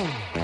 Boom.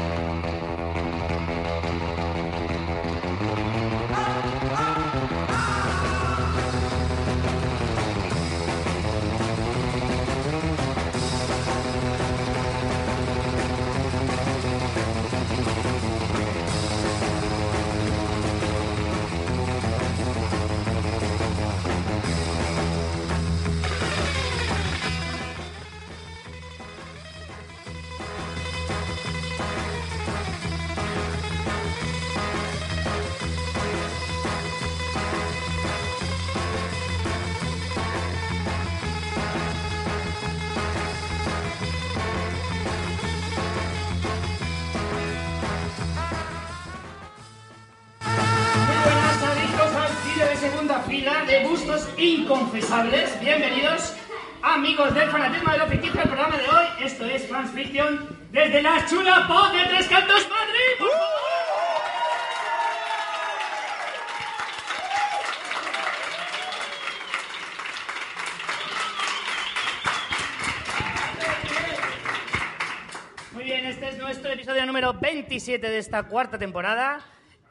27 de esta cuarta temporada,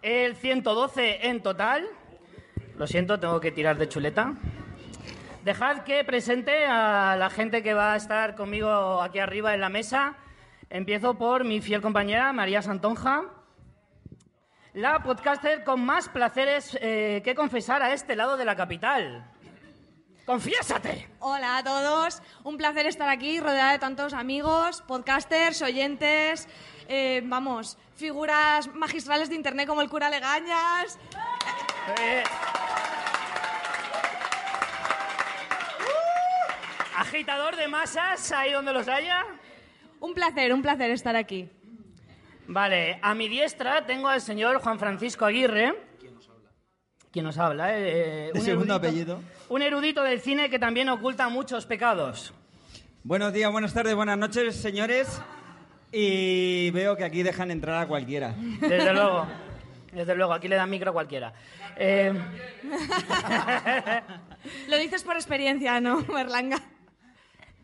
el 112 en total. Lo siento, tengo que tirar de chuleta. Dejad que presente a la gente que va a estar conmigo aquí arriba en la mesa. Empiezo por mi fiel compañera María Santonja, la podcaster con más placeres eh, que confesar a este lado de la capital. ¡Confiésate! Hola a todos, un placer estar aquí rodeada de tantos amigos, podcasters, oyentes, eh, vamos, figuras magistrales de internet como el cura Legañas. Eh. Agitador de masas, ahí donde los haya. Un placer, un placer estar aquí. Vale, a mi diestra tengo al señor Juan Francisco Aguirre. ¿Quién nos habla? eh? De Un segundo erudito- apellido. Un erudito del cine que también oculta muchos pecados. Buenos días, buenas tardes, buenas noches, señores. Y veo que aquí dejan entrar a cualquiera. Desde luego. Desde luego, aquí le dan micro a cualquiera. Eh, Lo dices por experiencia, ¿no, Berlanga?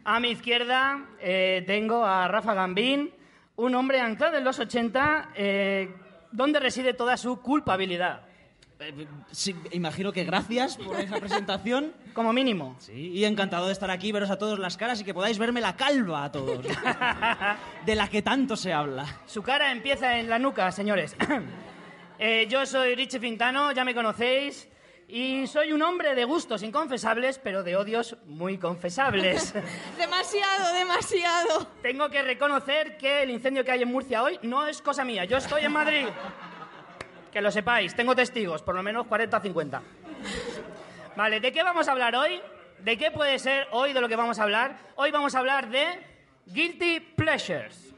a mi izquierda eh, tengo a Rafa Gambín, un hombre anclado en los 80, eh, donde reside toda su culpabilidad, sí, imagino que gracias por esa presentación. como mínimo. Sí, y encantado de estar aquí, veros a todos las caras y que podáis verme la calva a todos. De la que tanto se habla. Su cara empieza en la nuca, señores. Eh, yo soy Richie Fintano, ya me conocéis, y soy un hombre de gustos inconfesables, pero de odios muy confesables. Demasiado, demasiado. Tengo que reconocer que el incendio que hay en Murcia hoy no es cosa mía. Yo estoy en Madrid. Que lo sepáis, tengo testigos, por lo menos 40 o 50. Vale, ¿de qué vamos a hablar hoy? ¿De qué puede ser hoy de lo que vamos a hablar? Hoy vamos a hablar de Guilty Pleasures.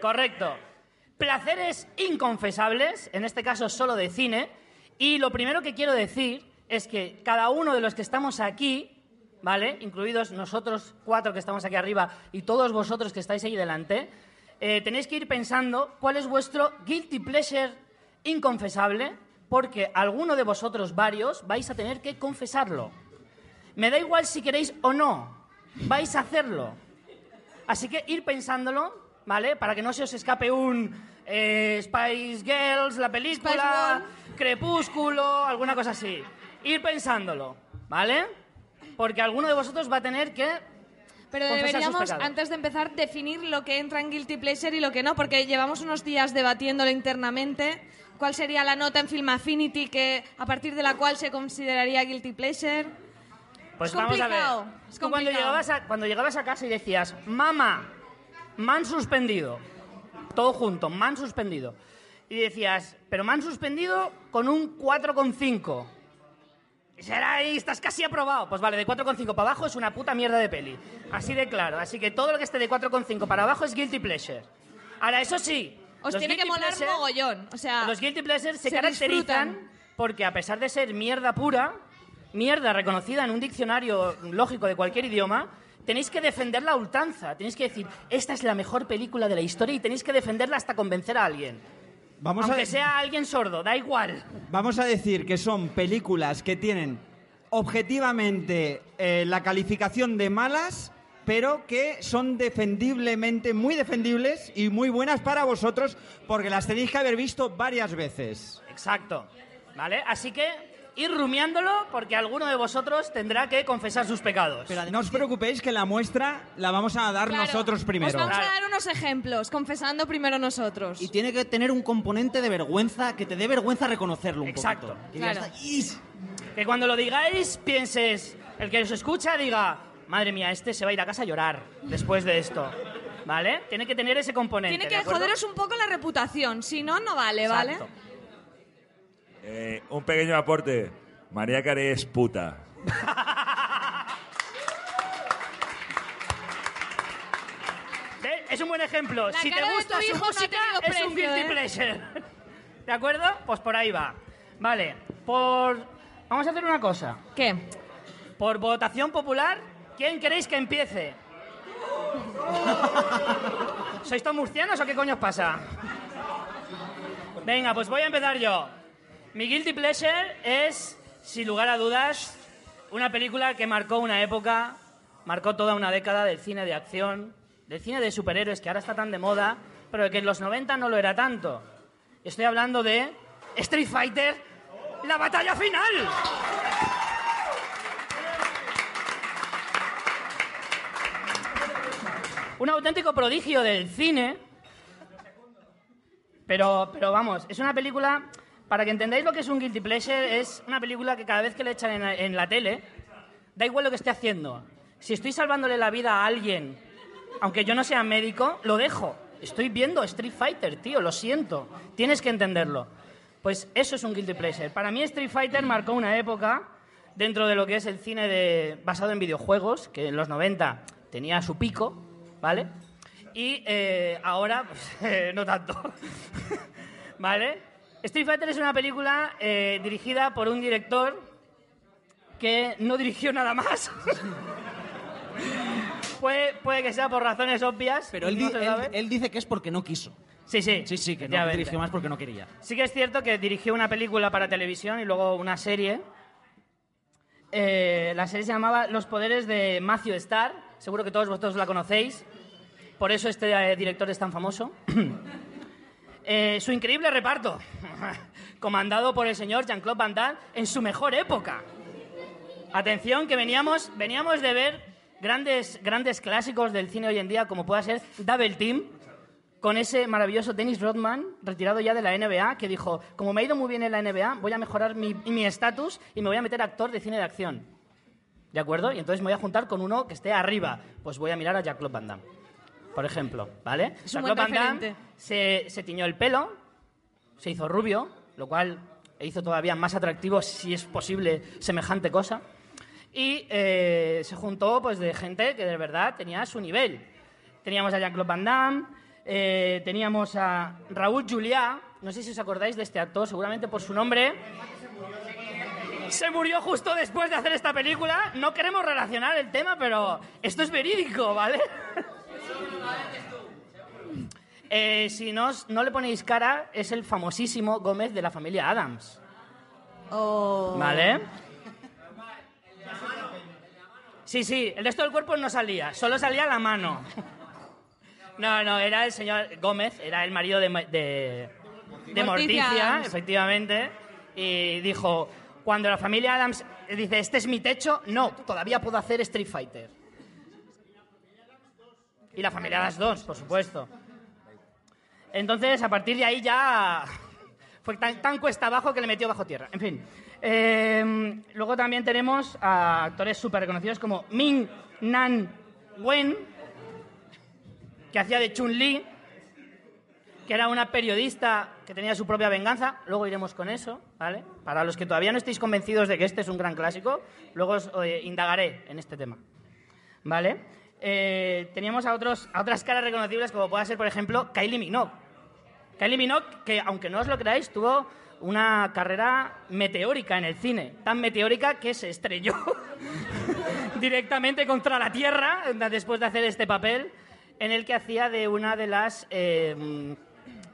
Correcto. Placeres inconfesables, en este caso solo de cine. Y lo primero que quiero decir es que cada uno de los que estamos aquí, ¿vale? Incluidos nosotros cuatro que estamos aquí arriba y todos vosotros que estáis ahí delante, eh, tenéis que ir pensando cuál es vuestro guilty pleasure inconfesable, porque alguno de vosotros varios vais a tener que confesarlo. Me da igual si queréis o no, vais a hacerlo. Así que ir pensándolo, ¿vale? Para que no se os escape un eh, Spice Girls, la película, Crepúsculo, alguna cosa así. Ir pensándolo, ¿vale? Porque alguno de vosotros va a tener que... Pero Confesar deberíamos, antes de empezar, definir lo que entra en Guilty Pleasure y lo que no, porque llevamos unos días debatiéndolo internamente. ¿Cuál sería la nota en Film Affinity que, a partir de la cual se consideraría Guilty Pleasure? Pues Es vamos a ver. complicado, es Tú cuando llegabas, a, cuando llegabas a casa y decías, mamá, me han suspendido. Todo junto, me han suspendido. Y decías, pero me han suspendido con un 4,5. Será ahí, estás casi aprobado. Pues vale, de 4,5 para abajo es una puta mierda de peli. Así de claro. Así que todo lo que esté de 4,5 para abajo es guilty pleasure. Ahora, eso sí. Os los tiene que molar pleasure- mogollón. O sea, Los guilty pleasures se, se caracterizan disfrutan. porque a pesar de ser mierda pura, mierda reconocida en un diccionario lógico de cualquier idioma, tenéis que defenderla a ultranza. Tenéis que decir, esta es la mejor película de la historia y tenéis que defenderla hasta convencer a alguien. Vamos Aunque a, sea alguien sordo, da igual. vamos a decir que son películas que tienen objetivamente eh, la calificación de malas, pero que son defendiblemente, muy defendibles y muy buenas para vosotros porque las tenéis que haber visto varias veces. Exacto. ¿Vale? Así que ir rumiándolo porque alguno de vosotros tendrá que confesar sus pecados. Pero No os preocupéis que la muestra la vamos a dar claro, nosotros primero. Os vamos Claro. a dar unos ejemplos, confesando primero nosotros. Y tiene que tener un componente de vergüenza, que te dé vergüenza reconocerlo un Exacto. poquito. Que Claro. Que cuando lo digáis, pienses, el que os escucha diga, madre mía, este se va a ir a casa a llorar después de esto. ¿Vale? Tiene que tener ese componente. Tiene ¿de que joderos un poco la reputación, si no, no vale, ¿vale? Eh, un pequeño aporte. María Carey es puta. Es un buen ejemplo. La si te cara de gusta tu su hijo no ha música, tenido es un precio, guilty ¿eh? pleasure. ¿De acuerdo? Pues por ahí va. Vale, por... Vamos a hacer una cosa. ¿Qué? Por votación popular, ¿quién queréis que empiece? ¿Sois todos murcianos o qué coño os pasa? Venga, pues voy a empezar yo. Mi guilty pleasure es, sin lugar a dudas, una película que marcó una época, marcó toda una década del cine de acción, del cine de superhéroes que ahora está tan de moda, pero que en los 90 no lo era tanto. Estoy hablando de Street Fighter, la batalla final. un auténtico prodigio del cine. Pero, pero vamos, es una película, para que entendáis lo que es un guilty pleasure, es una película que cada vez que le echan en la, tele, da igual lo que esté haciendo. Si estoy salvándole la vida a alguien, aunque yo no sea médico, lo dejo. Estoy viendo Street Fighter, tío, lo siento. Tienes que entenderlo. Pues eso es un guilty pleasure. Para mí Street Fighter marcó una época dentro de lo que es el cine de, basado en videojuegos, que en los 90 tenía su pico, ¿vale? Y eh, ahora, pues, no tanto. ¿Vale? Street Fighter es una película eh, dirigida por un director que no dirigió nada más. puede, puede que sea por razones obvias. Pero él, no di- se él- sabe. él dice que es porque no quiso. Sí, sí. Sí, sí, que no dirigió más porque no quería. Sí que es cierto que dirigió una película para televisión y luego una serie. Eh, la serie se llamaba Los poderes de Matthew Starr. Seguro que todos vosotros la conocéis. Por eso este eh, director es tan famoso. Eh, su increíble reparto, comandado por el señor Jean-Claude Van Damme en su mejor época. Atención, que veníamos, veníamos de ver grandes, grandes clásicos del cine hoy en día, como pueda ser Double Team, con ese maravilloso Dennis Rodman, retirado ya de la NBA, que dijo, como me ha ido muy bien en la NBA, voy a mejorar mi mi estatus y me voy a meter actor de cine de acción. ¿De acuerdo? Y entonces me voy a juntar con uno que esté arriba. Pues voy a mirar a Jack Van Damme, por ejemplo, ¿vale? Es un Jean-Claude buen Van Damme se, se tiñó el pelo, se hizo rubio, lo cual hizo todavía más atractivo, si es posible, semejante cosa. Y eh, se juntó pues, de gente que de verdad tenía su nivel. Teníamos a Jean-Claude Van Damme, eh, teníamos a Raúl Juliá, no sé si os acordáis de este actor, seguramente por su nombre. Se murió justo después de hacer esta película. No queremos relacionar el tema, pero esto es verídico, ¿vale? Eh, si no, no le ponéis cara, es el famosísimo Gómez de la familia Adams. Oh. ¿Vale? Sí, sí, el resto del cuerpo no salía, solo salía la mano. No, no, era el señor Gómez, era el marido de, de, de Morticia efectivamente, y dijo, cuando la familia Adams dice, este es mi techo, no, todavía puedo hacer Street Fighter. Y la familia 2, por supuesto. Entonces, a partir de ahí ya fue tan, cuesta abajo que le metió bajo tierra. En fin. Eh, luego también tenemos a actores súper reconocidos como Ming Nan Wen, que hacía de Chun-Li. que era una periodista que tenía su propia venganza. Luego iremos con eso, ¿vale? Para los que todavía no estéis convencidos de que este es un gran clásico, luego os eh, indagaré en este tema, ¿vale? Eh, teníamos a, otros, a otras caras reconocibles, como pueda ser, por ejemplo, Kylie Minogue. Kylie Minogue, que aunque no os lo creáis, tuvo una carrera meteórica en el cine. Tan meteórica que se estrelló directamente contra la Tierra después de hacer este papel, en el que hacía de una de las eh,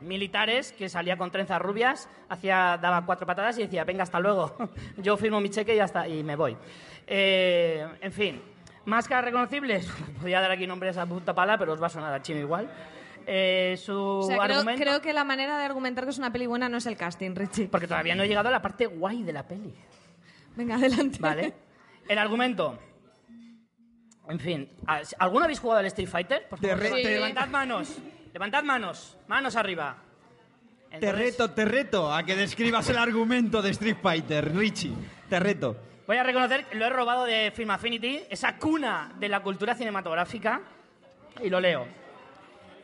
militares que salía con trenzas rubias, hacía, daba cuatro patadas y decía, venga, hasta luego, yo firmo mi cheque y, hasta, y me voy. Eh, en fin, máscaras reconocibles, podría dar aquí nombres a punta pala, pero os va a sonar a chino igual. Eh, su O sea, creo, argumento... creo que la manera de argumentar que es una peli buena no es el casting, Richie. Porque todavía no he llegado a la parte guay de la peli. Venga, adelante. ¿Vale? El argumento. En fin, ¿alguno habéis jugado al Street Fighter? Por favor, Te re- levantad- te- levantad manos. Levantad manos. Manos arriba. Te Entonces, reto, te reto a que describas el argumento de Street Fighter, Richie. Te reto. Voy a reconocer que lo he robado de Film Affinity, esa cuna de la cultura cinematográfica, y lo leo.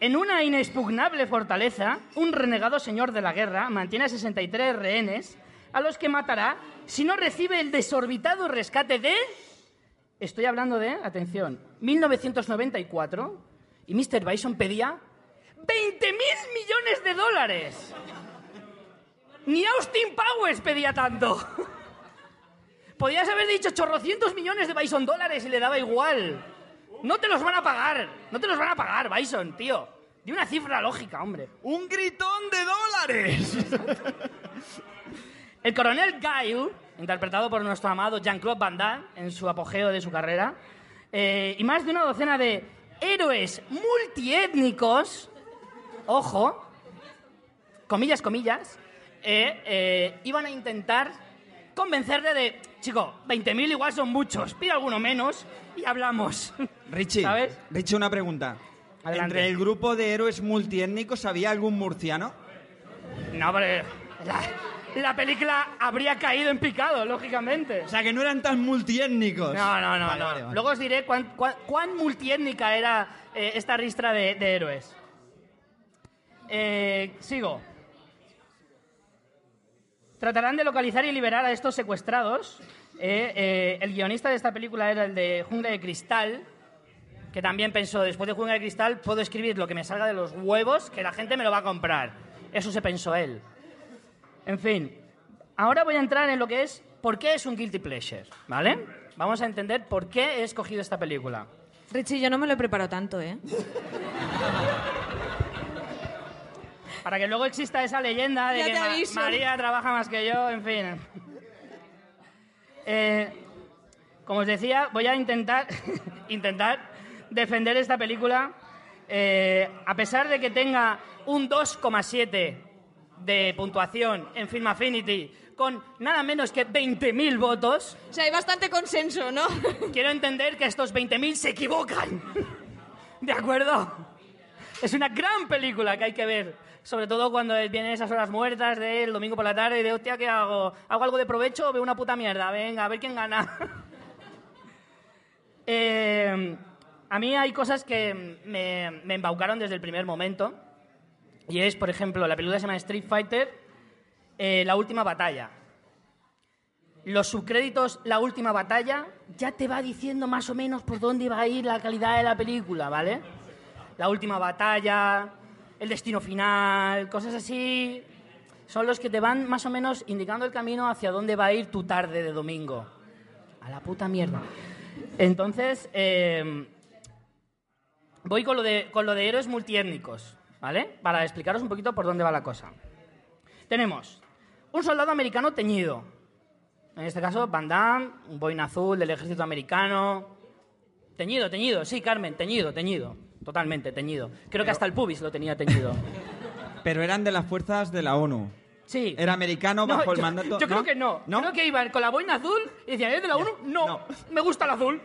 En una inexpugnable fortaleza, un renegado señor de la guerra mantiene a 63 rehenes a los que matará si no recibe el desorbitado rescate de... Estoy hablando de, atención, 1994, y Mr. Bison pedía 20.000 millones de dólares. Ni Austin Powers pedía tanto. Podías haber dicho chorrocientos millones de Bison dólares y le daba igual. No te los van a pagar. No te los van a pagar, Bison, tío. De una cifra lógica, hombre. ¡Un gritón de dólares! El coronel Guile, interpretado por nuestro amado Jean-Claude Van Damme en su apogeo de su carrera, eh, y más de una docena de héroes multiétnicos, ojo, comillas, comillas, eh, eh, iban a intentar convencerle de, chico, 20.000 igual son muchos, pide alguno menos y hablamos. Richie, ¿Sabes? Richie, una pregunta. Adelante. Entre el grupo de héroes multiétnicos, ¿había algún murciano? No, pero la, la película habría caído en picado, lógicamente. O sea, que no eran tan multiétnicos. No, no, no. Vale, no. vale, vale. Luego os diré cuán, cuán- cuán multiétnica era eh, esta ristra de, de héroes. Eh, sigo. Tratarán de localizar y liberar a estos secuestrados. Eh, eh, el guionista de esta película era el de Jungla de Cristal, que también pensó, después de Jungla de Cristal puedo escribir lo que me salga de los huevos, que la gente me lo va a comprar. Eso se pensó él. En fin, ahora voy a entrar en lo que es por qué es un guilty pleasure, ¿vale? Vamos a entender por qué he escogido esta película. Richie, yo no me lo he tanto, ¿eh? Para que luego exista esa leyenda de que Ma-. María trabaja más que yo, en fin. Eh, como os decía, voy a intentar, intentar defender esta película eh, a pesar de que tenga un 2,7 de puntuación en Film Affinity con nada menos que 20.000 votos. O sea, hay bastante consenso, ¿no? Quiero entender que estos 20.000 se equivocan. ¿De acuerdo? Es una gran película que hay que ver. Sobre todo cuando vienen esas horas muertas del domingo por la tarde de, hostia, ¿qué hago? ¿Hago algo de provecho o veo una puta mierda? Venga, a ver quién gana. Eh, a mí hay cosas que me, me embaucaron desde el primer momento. Y es, por ejemplo, la película se llama Street Fighter, eh, La Última Batalla. Los subcréditos La Última Batalla ya te va diciendo más o menos por dónde va a ir la calidad de la película, ¿vale? La Última Batalla, El Destino Final, cosas así, son los que te van más o menos indicando el camino hacia dónde va a ir tu tarde de domingo. A la puta mierda. Entonces, eh, voy con lo, de, con lo de héroes multiétnicos, ¿vale? Para explicaros un poquito por dónde va la cosa. Tenemos un soldado americano teñido. En este caso, Van Damme, un boina azul del ejército americano. Teñido, teñido, sí, Carmen, teñido, teñido. Totalmente, teñido. Creo que hasta el pubis lo tenía teñido. Pero eran de las fuerzas de la ONU. Sí. Era americano No, bajo el yo- mandato. Yo creo que no. ¿No? Creo que iban con la boina azul y decían, ¿es de la ONU? No. No. Me gusta el azul.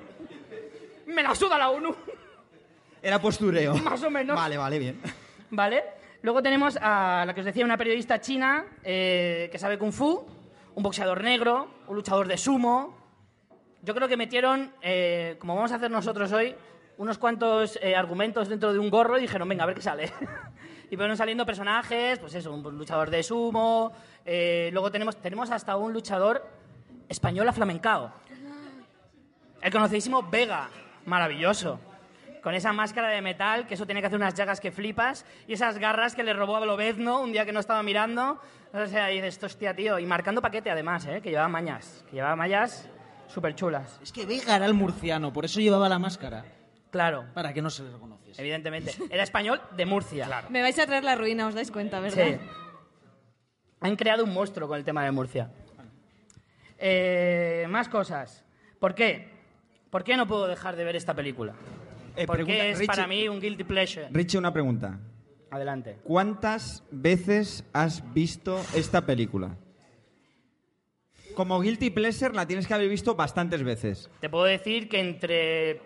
Me la suda la ONU. Era postureo. Más o menos. Vale, vale, bien. ¿Vale? Luego tenemos a la que os decía, una periodista china eh, que sabe kung fu, un boxeador negro, un luchador de sumo. Yo creo que metieron, eh, como vamos a hacer nosotros hoy, unos cuantos eh, argumentos dentro de un gorro y dijeron, venga, a ver qué sale. Y fueron saliendo personajes, pues eso, un luchador de sumo. eh, luego tenemos, tenemos hasta un luchador español aflamencao. El conocidísimo Vega, maravilloso. Con esa máscara de metal, que eso tiene que hacer unas llagas que flipas, y esas garras que le robó a Lobezno un día que no estaba mirando. O sea, y dices, hostia, tío. Y marcando paquete además, ¿eh? que llevaba mañas. Que llevaba mallas súper chulas. Es que Vega era el murciano, por eso llevaba la máscara. Claro, Para que no se le reconociese. evidentemente. Era español de Murcia. Claro. Me vais a traer la ruina, os dais cuenta, ¿verdad? Sí. Han creado un monstruo con el tema de Murcia. Eh, más cosas. ¿Por qué? ¿Por qué no puedo dejar de ver esta película? Eh, Porque pregunta, es Richie- para mí un guilty pleasure. Richie, una pregunta. Adelante. ¿Cuántas veces has visto esta película? Como Guilty Pleasure la tienes que haber visto bastantes veces. Te puedo decir que entre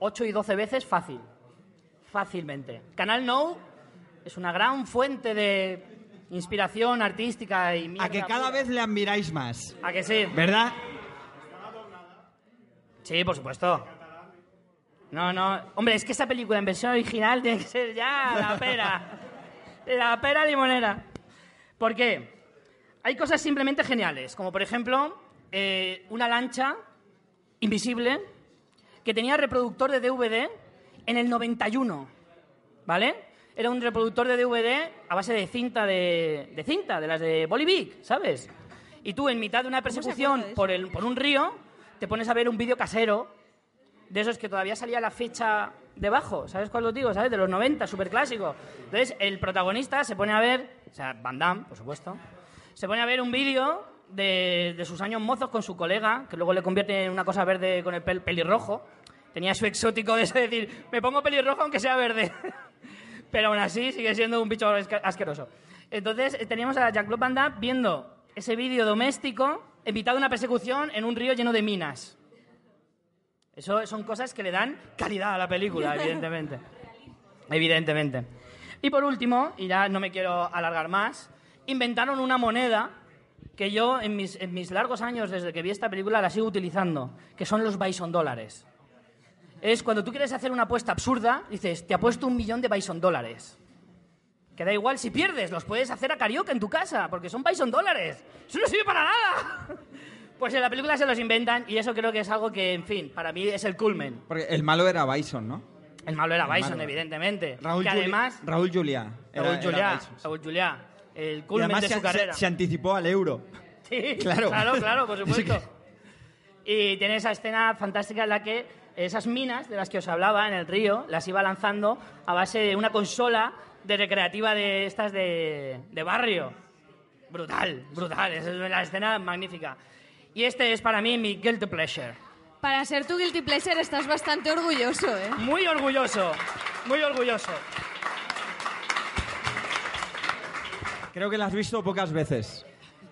8 y 12 veces fácil. Fácilmente. Canal No es una gran fuente de inspiración artística y mierda A que cada pura. vez le admiráis más. ¿A que sí? ¿Verdad? Sí, por supuesto. No, no. Hombre, es que esa película en versión original tiene que ser ya la pera. la pera limonera. ¿Por qué? Hay cosas simplemente geniales, como por ejemplo eh, una lancha invisible que tenía reproductor de DVD en el 91, ¿vale? Era un reproductor de DVD a base de cinta de, de cinta, de las de Bolivic, ¿sabes? Y tú en mitad de una persecución por, el, por un río te pones a ver un vídeo casero de esos que todavía salía la fecha debajo, ¿sabes cuál os digo? ¿Sabes? De los 90, súper clásico. Entonces, el protagonista se pone a ver, o sea, Van Damme, por supuesto, se pone a ver un vídeo de, de sus años mozos con su colega, que luego le convierte en una cosa verde con el pel- pelirrojo. Tenía su exótico de ese decir, me pongo pelirrojo aunque sea verde. Pero aún así sigue siendo un bicho asque- asqueroso. Entonces, eh, teníamos a Jean-Claude Van Damme viendo ese vídeo doméstico en mitad de una persecución en un río lleno de minas. Eso son cosas que le dan calidad a la película, evidentemente. evidentemente. Y por último, y ya no me quiero alargar más, inventaron una moneda que yo en mis, en mis largos años desde que vi esta película la sigo utilizando, que son los Bison dólares. Es cuando tú quieres hacer una apuesta absurda, dices, te apuesto un millón de Bison dólares. Que da igual si pierdes, los puedes hacer a carioca en tu casa, porque son Bison dólares. Eso no sirve para nada. Pues en la película se los inventan y eso creo que es algo que, en fin, para mí es el culmen. Porque el malo era Bison, ¿no? El malo era El Bison, malo. evidentemente. Raúl, que además, Raúl Juliá. Raúl Juliá. Raúl Juliá, el Y culmen además de se, su se- carrera. se anticipó al euro. Sí, Claro. claro, claro, por Es supuesto. Y tiene esa escena fantástica en la que esas minas de las que os hablaba en el río las iba lanzando a base de una consola de recreativa de estas de, de barrio. Brutal, brutal. Esa es la escena magnífica. Y este es para mí mi guilty pleasure. Para ser tu guilty pleasure estás bastante orgulloso, ¿eh? Muy orgulloso, muy orgulloso. Creo que la has visto pocas veces.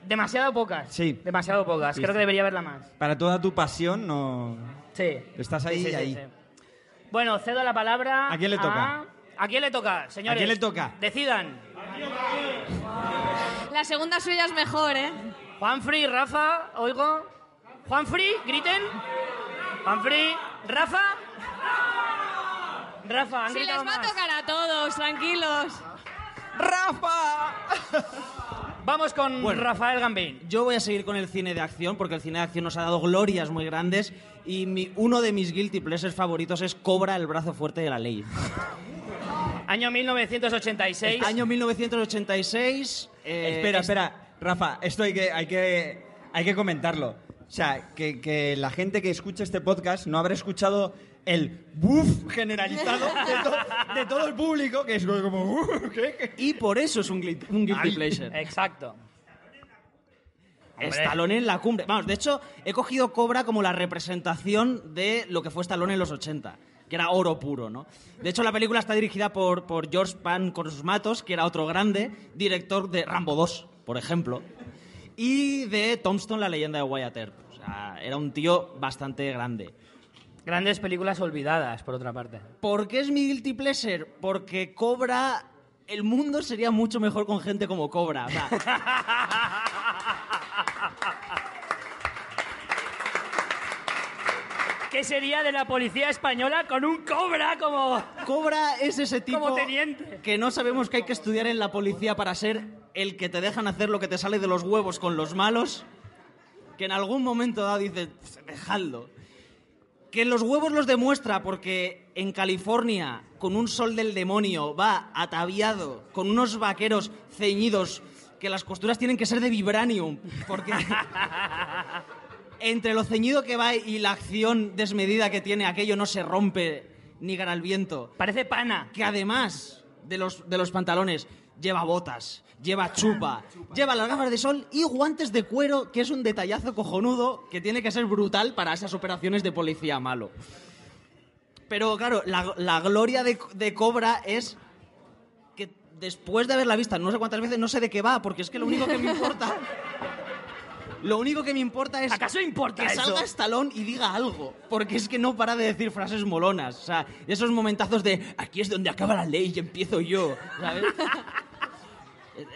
Demasiado pocas. Sí. Demasiado pocas. Creo que debería verla más. Para toda tu pasión, no. Sí. Estás ahí Sí, sí, y sí, ahí. sí. Bueno, cedo la palabra. ¿A quién le toca? ¿A quién le toca, señores? ¿A quién le toca? Decidan. La segunda suya es mejor, ¿eh? Juanfrey, Rafa, oigo. Juanfrey, griten. Juanfrey, Rafa. Rafa, han Si les va a más. tocar a todos, tranquilos. ¡Rafa! Vamos con Bueno. Rafael Gambín. Yo voy a seguir con el cine de acción porque el cine de acción nos ha dado glorias muy grandes y mi- uno de mis guilty pleasures favoritos es Cobra, el brazo fuerte de la ley. Año 1986. Año 1986. eh, espera, es- espera. Rafa, esto hay que, hay que, hay que comentarlo. O sea, que, que la gente que escucha este podcast no habrá escuchado el buff generalizado de, to- de todo el público, que es como... "Uh, ¿qué? ¿Qué?". Y por eso es un, un guilty Ay. pleasure. Exacto. Stallone en la cumbre. Vamos, de hecho, he cogido Cobra como la representación de lo que fue Stallone en los 80, que era oro puro, ¿no? De hecho, la película está dirigida por, por George Pan con sus matos, que era otro grande, director de Rambo 2, por ejemplo, y de Tombstone, la leyenda de Wyatt Earp. O sea, era un tío bastante grande. Grandes películas olvidadas, por otra parte. ¿Por qué es mi guilty pleasure? Porque Cobra... El mundo sería mucho mejor con gente como Cobra. O sea, ¿Qué sería de la policía española con un cobra como... Cobra es ese tipo Como teniente. que no sabemos que hay que estudiar en la policía para ser el que te dejan hacer lo que te sale de los huevos con los malos, que en algún momento dado dices, "Pff, dejadlo. Que los huevos los demuestra porque en California, con un sol del demonio, va ataviado con unos vaqueros ceñidos que las costuras tienen que ser de vibranium, porque entre lo ceñido que va y la acción desmedida que tiene, aquello no se rompe ni gana el viento. Parece pana. Que además de los, de los pantalones lleva botas, lleva chupa, lleva las gafas de sol y guantes de cuero, que es un detallazo cojonudo que tiene que ser brutal para esas operaciones de policía malo. Pero claro, la, la gloria de, de Cobra es que después de haberla vista no sé cuántas veces, no sé de qué va, porque es que lo único que me importa... Lo único que me importa es ¿Acaso importa que eso? salga Stallone y diga algo, porque es que no para de decir frases molonas, o sea, esos momentazos de aquí es donde acaba la ley y empiezo yo, ¿sabes?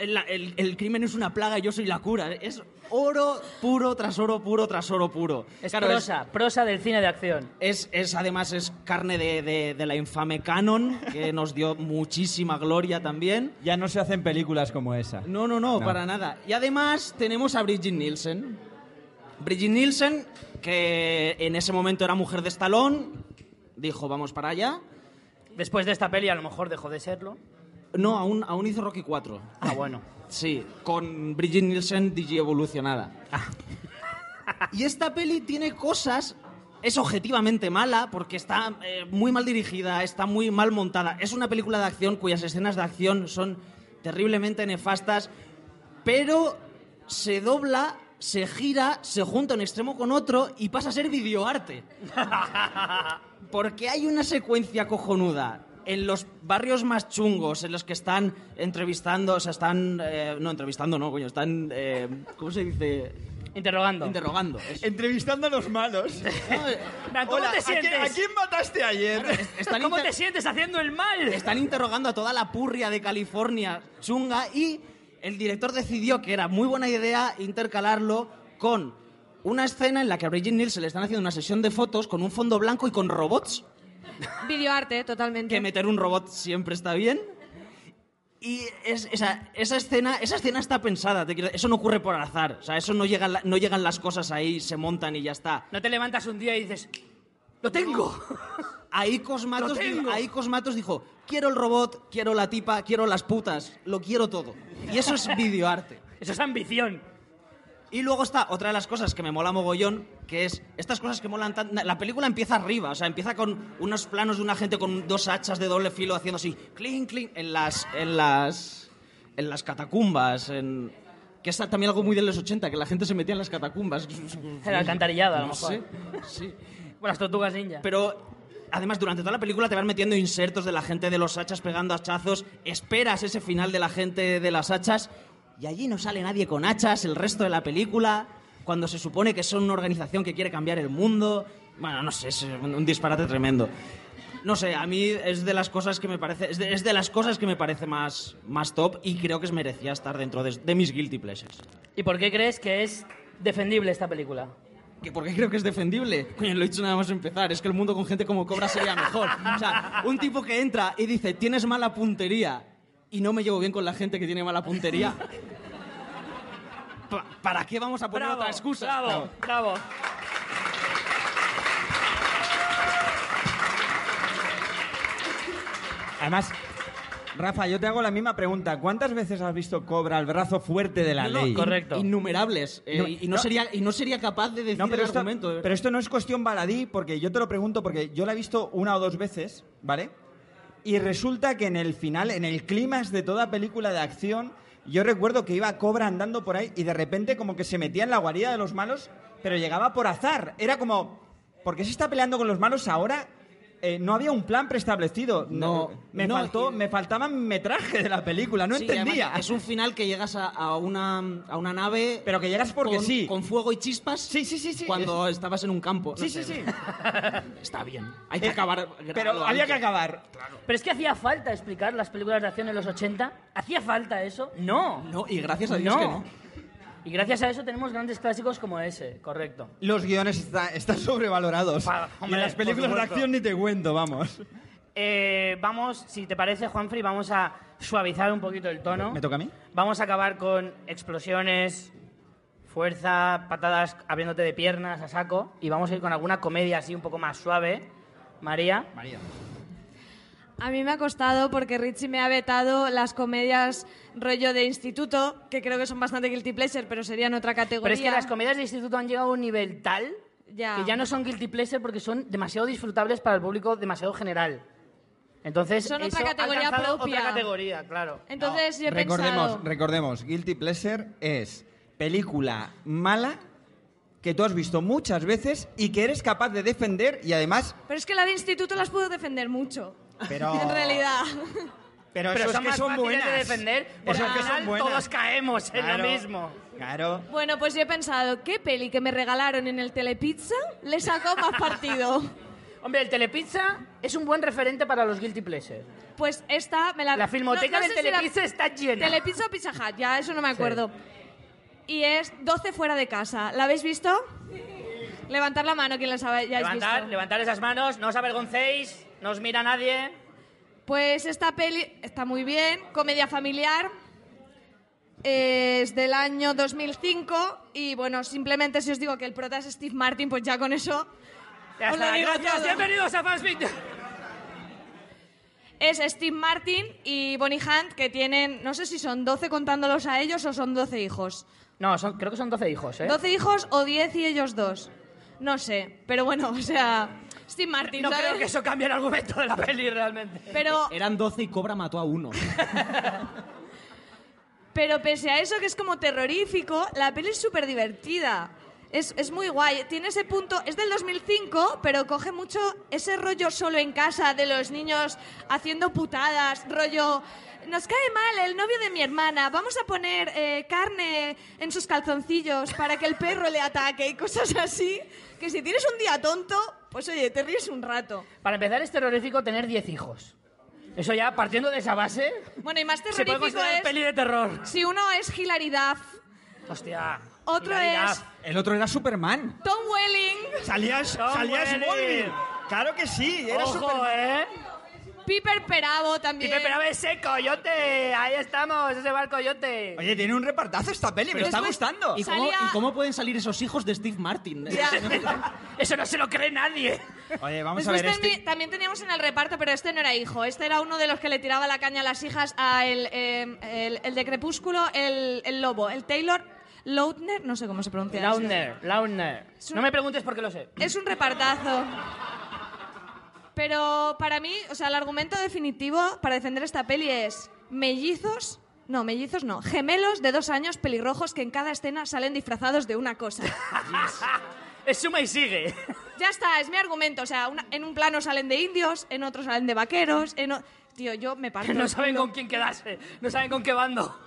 El, el- el crimen es una plaga y yo soy la cura. Es oro puro tras oro puro tras oro puro. Es Claro, prosa, prosa del cine de acción. es, es, además es carne de, de- de la infame Canon, que nos dio muchísima gloria también. Ya no se hacen películas como esa. No, no, no, No. para nada. Y además tenemos a Brigitte Nielsen. Brigitte Nielsen, que en ese momento era mujer de Stallone, dijo, vamos para allá. Después de esta peli a lo mejor dejó de serlo. No, aún, aún hizo Rocky 4. Ah, bueno. Sí, con Brigitte Nielsen digi evolucionada. Y esta peli tiene cosas. Es objetivamente mala porque está eh, muy mal dirigida, está muy mal montada. Es una película de acción cuyas escenas de acción son terriblemente nefastas, pero se dobla, se gira, se junta un extremo con otro y pasa a ser videoarte. Porque hay una secuencia cojonuda en los barrios más chungos, en los que están entrevistando, o sea, están... eh, no, entrevistando no, coño, están... eh, ¿Cómo se dice? Interrogando. Interrogando. eso. Entrevistando a los malos. No, eh, ¿Cómo Hola, te ¿a quién- sientes? ¿a quién mataste ayer? están, ¿Cómo inter- te sientes haciendo el mal? están interrogando a toda la purria de California chunga y el director decidió que era muy buena idea intercalarlo con una escena en la que a Brigitte Nielsen le están haciendo una sesión de fotos con un fondo blanco y con robots. Videoarte, totalmente. que meter un robot siempre está bien. Y es, esa, esa, escena, esa escena está pensada, te quiero- eso no ocurre por azar, o sea, eso no, llega, no llegan las cosas ahí, se montan y ya está. No te levantas un día y dices, ¡lo tengo! Ahí Cosmatos, Lo tengo. dijo, ahí Cosmatos dijo, quiero el robot, quiero la tipa, quiero las putas, lo quiero todo. Y eso es videoarte. Eso es ambición. Y luego está otra de las cosas que me mola mogollón, que es estas cosas que molan tan... La película empieza arriba, o sea, empieza con unos planos de una gente con dos hachas de doble filo haciendo así, clink, clink, en las... En las, en las catacumbas, en... Que es también algo muy de los 80, que la gente se metía en las catacumbas. En la alcantarillada, a lo No mejor. sé, sí. Con las tortugas ninja. Pero además durante toda la película te van metiendo insertos de la gente de los hachas pegando hachazos, esperas ese final de la gente de las hachas y allí no sale nadie con hachas el resto de la película, cuando se supone que son una organización que quiere cambiar el mundo. Bueno, no sé, es un disparate tremendo. No sé, a mí es de las cosas que me parece es de, es de las cosas que me parece más, más top y creo que es merecía estar dentro de, de mis guilty pleasures. ¿Y por qué crees que es defendible esta película? ¿Que ¿Por qué creo que es defendible? Coño, lo he dicho nada más empezar. Es que el mundo con gente como Cobra sería mejor. O sea, un tipo que entra y dice, tienes mala puntería y no me llevo bien con la gente que tiene mala puntería. Pa- ¿Para qué vamos a poner bravo, otra excusa? Bravo, No. bravo. Además, Rafa, yo te hago la misma pregunta. ¿Cuántas veces has visto Cobra el brazo fuerte de la No, no, ley? correcto. Innumerables. Eh, No, y, no no. sería, y no sería capaz de decir No, pero el esto, argumento. verdad. pero esto no es cuestión baladí, porque yo te lo pregunto porque yo la he visto una o dos veces, ¿vale? Y resulta que en el final, en el clímax de toda película de acción, yo recuerdo que iba Cobra andando por ahí y de repente como que se metía en la guarida de los malos, pero llegaba por azar. Era como, ¿por qué se está peleando con los malos ahora? Eh, no había un plan preestablecido. No, me no, faltó, y- me faltaba metraje de la película, no Sí, entendía. Es un final que llegas a, a una, a una nave. Pero que llegas porque con, sí. Con fuego y chispas. Sí, sí, sí, sí. Cuando estabas en un campo. No Sí, sé. sí, sí. Está bien. Hay que Eh, acabar. Pero había antes. que acabar. Pero es que hacía falta explicar las películas de acción en los 80. ¿Hacía falta eso? No. No, y gracias a Dios No. que no. Y gracias a eso tenemos grandes clásicos como ese, correcto. Los guiones está- están sobrevalorados. Pa- y hombre, en las por películas de supuesto. acción ni te cuento, vamos. Eh, vamos, si te parece, Juanfrey, vamos a suavizar un poquito el tono. ¿Me toca a mí? Vamos a acabar con explosiones, fuerza, patadas abriéndote de piernas a saco. Y vamos a ir con alguna comedia así un poco más suave. María. María. A mí me ha costado porque Richie me ha vetado las comedias rollo de instituto, que creo que son bastante guilty pleasure, pero serían otra categoría. Pero es que las comedias de instituto han llegado a un nivel tal Ya. que ya no son guilty pleasure porque son demasiado disfrutables para el público demasiado general. Entonces, Son otra eso categoría propia. Otra categoría, claro. Entonces yo he recordemos, pensado... recordemos, Guilty Pleasure es película mala que tú has visto muchas veces y que eres capaz de defender y además... Pero es que la de instituto las puedo defender mucho. Pero, En realidad. pero, Pero eso es son que más son buenas. de defender porque al que son final buenas. todos caemos en Claro, lo mismo. Claro. Bueno, pues yo he pensado, ¿qué peli que me regalaron en el Telepizza le sacó más partido? Hombre, el Telepizza es un buen referente para los guilty pleasure. Pues esta me la... La filmoteca no- no del sé si la- Telepizza está llena. Telepizza o Pizza Hut, ya eso no me acuerdo. Y es 12 fuera de casa. ¿La habéis visto? Levantar la mano quien las hayáis Levantar, visto. levantar esas manos, no os avergoncéis, no os mira nadie. Pues esta peli está muy bien, comedia familiar. Es del año 2005 y bueno, simplemente si os digo que el prota es Steve Martin, pues ya con eso Ya Os lo está, digo gracias, todo. bienvenidos a Victor. es Steve Martin y Bonnie Hunt que tienen, no sé si son 12 contándolos a ellos o son 12 hijos. No, son, creo que son 12 hijos, ¿eh? 12 hijos o 10 y ellos dos. No sé, pero bueno, o sea, Steve Martin, No ¿sabes? creo que eso cambie el argumento de la peli realmente. Pero, Eran 12 y Cobra mató a uno. pero pese a eso que es como terrorífico, la peli es súper divertida. Es, es muy guay. Tiene ese punto, es del 2005, pero coge mucho ese rollo solo en casa de los niños haciendo putadas, rollo... Nos cae mal el novio de mi hermana, vamos a poner eh, carne en sus calzoncillos para que el perro le ataque y cosas así, que si tienes un día tonto, pues oye, te ríes un rato. Para empezar, es terrorífico tener 10 hijos. Eso ya, partiendo de esa base, Bueno, y más se puede terrorífico considerar es peli de terror. si uno es Hilary Duff, Hostia. Otro es-. El otro era Superman. Tom Welling, Salías, Tom salías Welling. Claro que sí, era Ojo, Superman. ¿eh? Piper Perabo también. Y Pepe ese coyote. Ahí estamos, ese va el coyote. Oye, tiene un repartazo esta peli, me está Después- gustando. ¿Y cómo, Salía- y cómo pueden salir esos hijos de Steve Martin? Eso no se lo cree nadie. Oye, vamos a Después ver tambi- este... también teníamos en el reparto, pero este no era hijo. Este era uno de los que le tiraba la caña a las hijas a el, eh, el, el de Crepúsculo, el, el lobo, el Taylor Lautner, no sé cómo se pronuncia. eso. Launer, Launer. un- No me preguntes por qué lo sé. Es un repartazo. Pero para mí, o sea, el argumento definitivo para defender esta peli es mellizos, no, mellizos no, gemelos de dos años pelirrojos que en cada escena salen disfrazados de una cosa. Es suma y sigue. Ya está, es mi argumento. O sea, una- en un plano salen de indios, en otro salen de vaqueros, en o- Tío, yo me parto. No el saben culo. con quién quedarse. No saben con qué bando.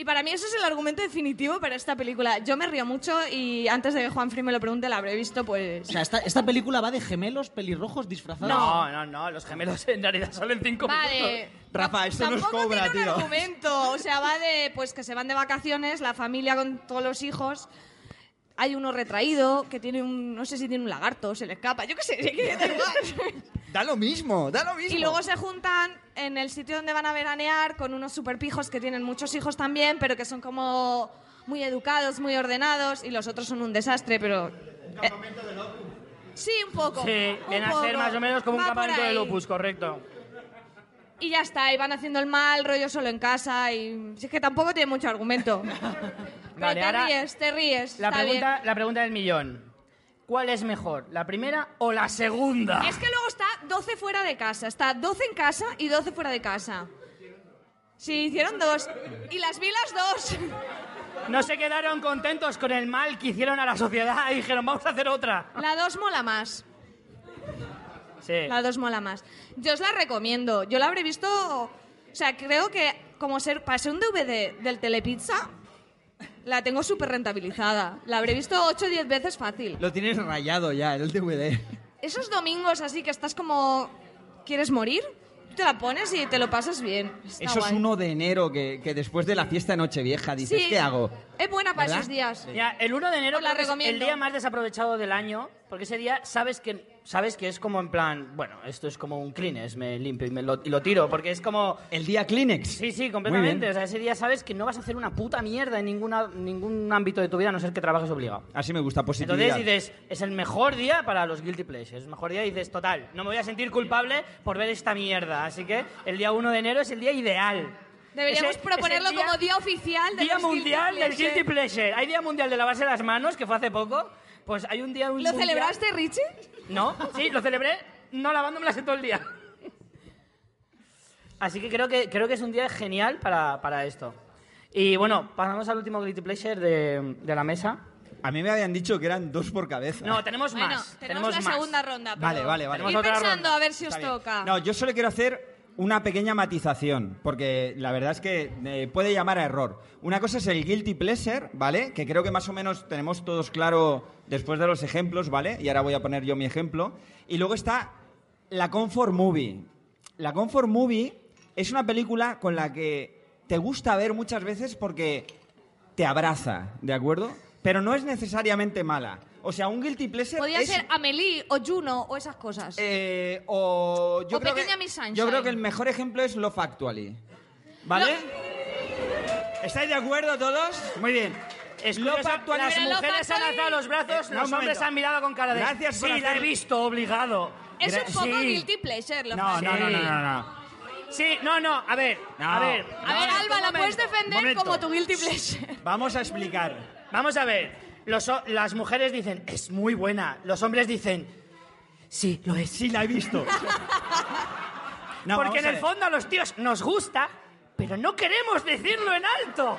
Y para mí eso es el argumento definitivo para esta película. Yo me río mucho y antes de que Juan Free me lo pregunte la habré visto, pues... O sea, esta, esta película va de gemelos pelirrojos disfrazados. No, no, no. Los gemelos en realidad solo en cinco Vale. minutos. Rafa, esto nos Tampoco cobra, tiene un tío. argumento. O sea, va de pues que se van de vacaciones, la familia con todos los hijos. Hay uno retraído que tiene un. No sé si tiene un lagarto, se le escapa. Yo qué sé, que da igual. Da lo mismo, da lo mismo. Y luego se juntan en el sitio donde van a veranear con unos superpijos que tienen muchos hijos también, pero que son como muy educados, muy ordenados, y los otros son un desastre, pero... eh, Sí, un poco. Sí, un viene a ser poco. más o menos como un Va por campamento de ahí. lupus, correcto. Y ya está, y van haciendo el mal, rollo solo en casa, y si es que tampoco tiene mucho argumento. Pero Vale, te ahora ríes, te ríes. La está pregunta, la pregunta del millón. ¿Cuál es mejor, la primera o la segunda? es que luego está 12 fuera de casa. Está 12 en casa y 12 fuera de casa. Sí, hicieron dos. Y las vi las dos. No se quedaron contentos con el mal que hicieron a la sociedad y dijeron, vamos a hacer otra. La dos mola más. Sí. La dos mola más. Yo os la recomiendo. Yo la habré visto. O sea, creo que como ser, ser un DVD del Telepizza, la tengo súper rentabilizada. La habré visto 8 o 10 veces fácil. Lo tienes rayado ya, el DVD. Esos domingos así que estás como. ¿Quieres morir? Te la pones y te lo pasas bien. Está Eso es. 1 de enero, que, que después de la fiesta de Nochevieja dices, Sí, ¿qué hago? Es buena para ¿Verdad? esos días. Ya, el 1 de enero Os la creo que es el recomiendo. día más desaprovechado del año, porque ese día sabes que sabes que es como en plan, bueno, esto es como un Kleenex, me limpio y, me lo, y lo tiro, porque es como... El día Kleenex. Sí, sí, Muy completamente. bien. O sea, ese día sabes que no vas a hacer una puta mierda en ninguna, ningún ámbito de tu vida, a no ser que trabajes obligado. Así me gusta, positividad. Entonces dices, es el mejor día para los guilty pleasures. Es el mejor día y dices, total, no me voy a sentir culpable por ver esta mierda. Así que el día 1 de enero es el día ideal. Deberíamos Ese- proponerlo ese día- como día oficial de Día mundial del guilty pleasure. Hay día mundial de lavarse las manos, que fue hace poco. Pues hay un día ¿Lo mundial- celebraste, Richie? No, sí, lo celebré no lavándomelas en todo el día. Así que creo que, creo que es un día genial para, para esto. Y bueno, pasamos al último guilty pleasure de, de la mesa. A mí me habían dicho que eran dos por cabeza. No, tenemos Bueno, más. tenemos, la más. segunda ronda. pero Vale, vale, vale. Ir Tenemos otra pensando ronda. a ver si os Está bien. toca. No, yo solo quiero hacer una pequeña matización, porque la verdad es que eh, puede llamar a error. Una cosa es el guilty pleasure, ¿vale? Que creo que más o menos tenemos todos claro después de los ejemplos, ¿vale? Y ahora voy a poner yo mi ejemplo. Y luego está la comfort movie. La comfort movie es una película con la que te gusta ver muchas veces porque te abraza, ¿de acuerdo? Pero no es necesariamente mala. O sea, un guilty pleasure Podría es ser Amelie o Juno o esas cosas. eh, o yo O creo Pequeña que, Miss Sunshine. Yo creo que el mejor ejemplo es Love Actually. ¿Vale? ¿Estáis de acuerdo todos? Muy bien. Es Love Actually- las Love mujeres han alzado los brazos, Eh, no, los hombres han mirado con cara de... Gracias por sí, la he hacer- visto, obligado. es gra- un poco sí. guilty pleasure. Lo No, que- no, no, no, no, no. Sí, no, no, a ver, No. a ver. A ver, no, Alba, la puedes defender momento. como tu guilty pleasure. Vamos a explicar. Vamos a ver, los las mujeres dicen, es muy buena. Los hombres dicen, sí, lo es. Sí, la he visto. No, Porque en el fondo a los tíos nos gusta, pero no queremos decirlo en alto.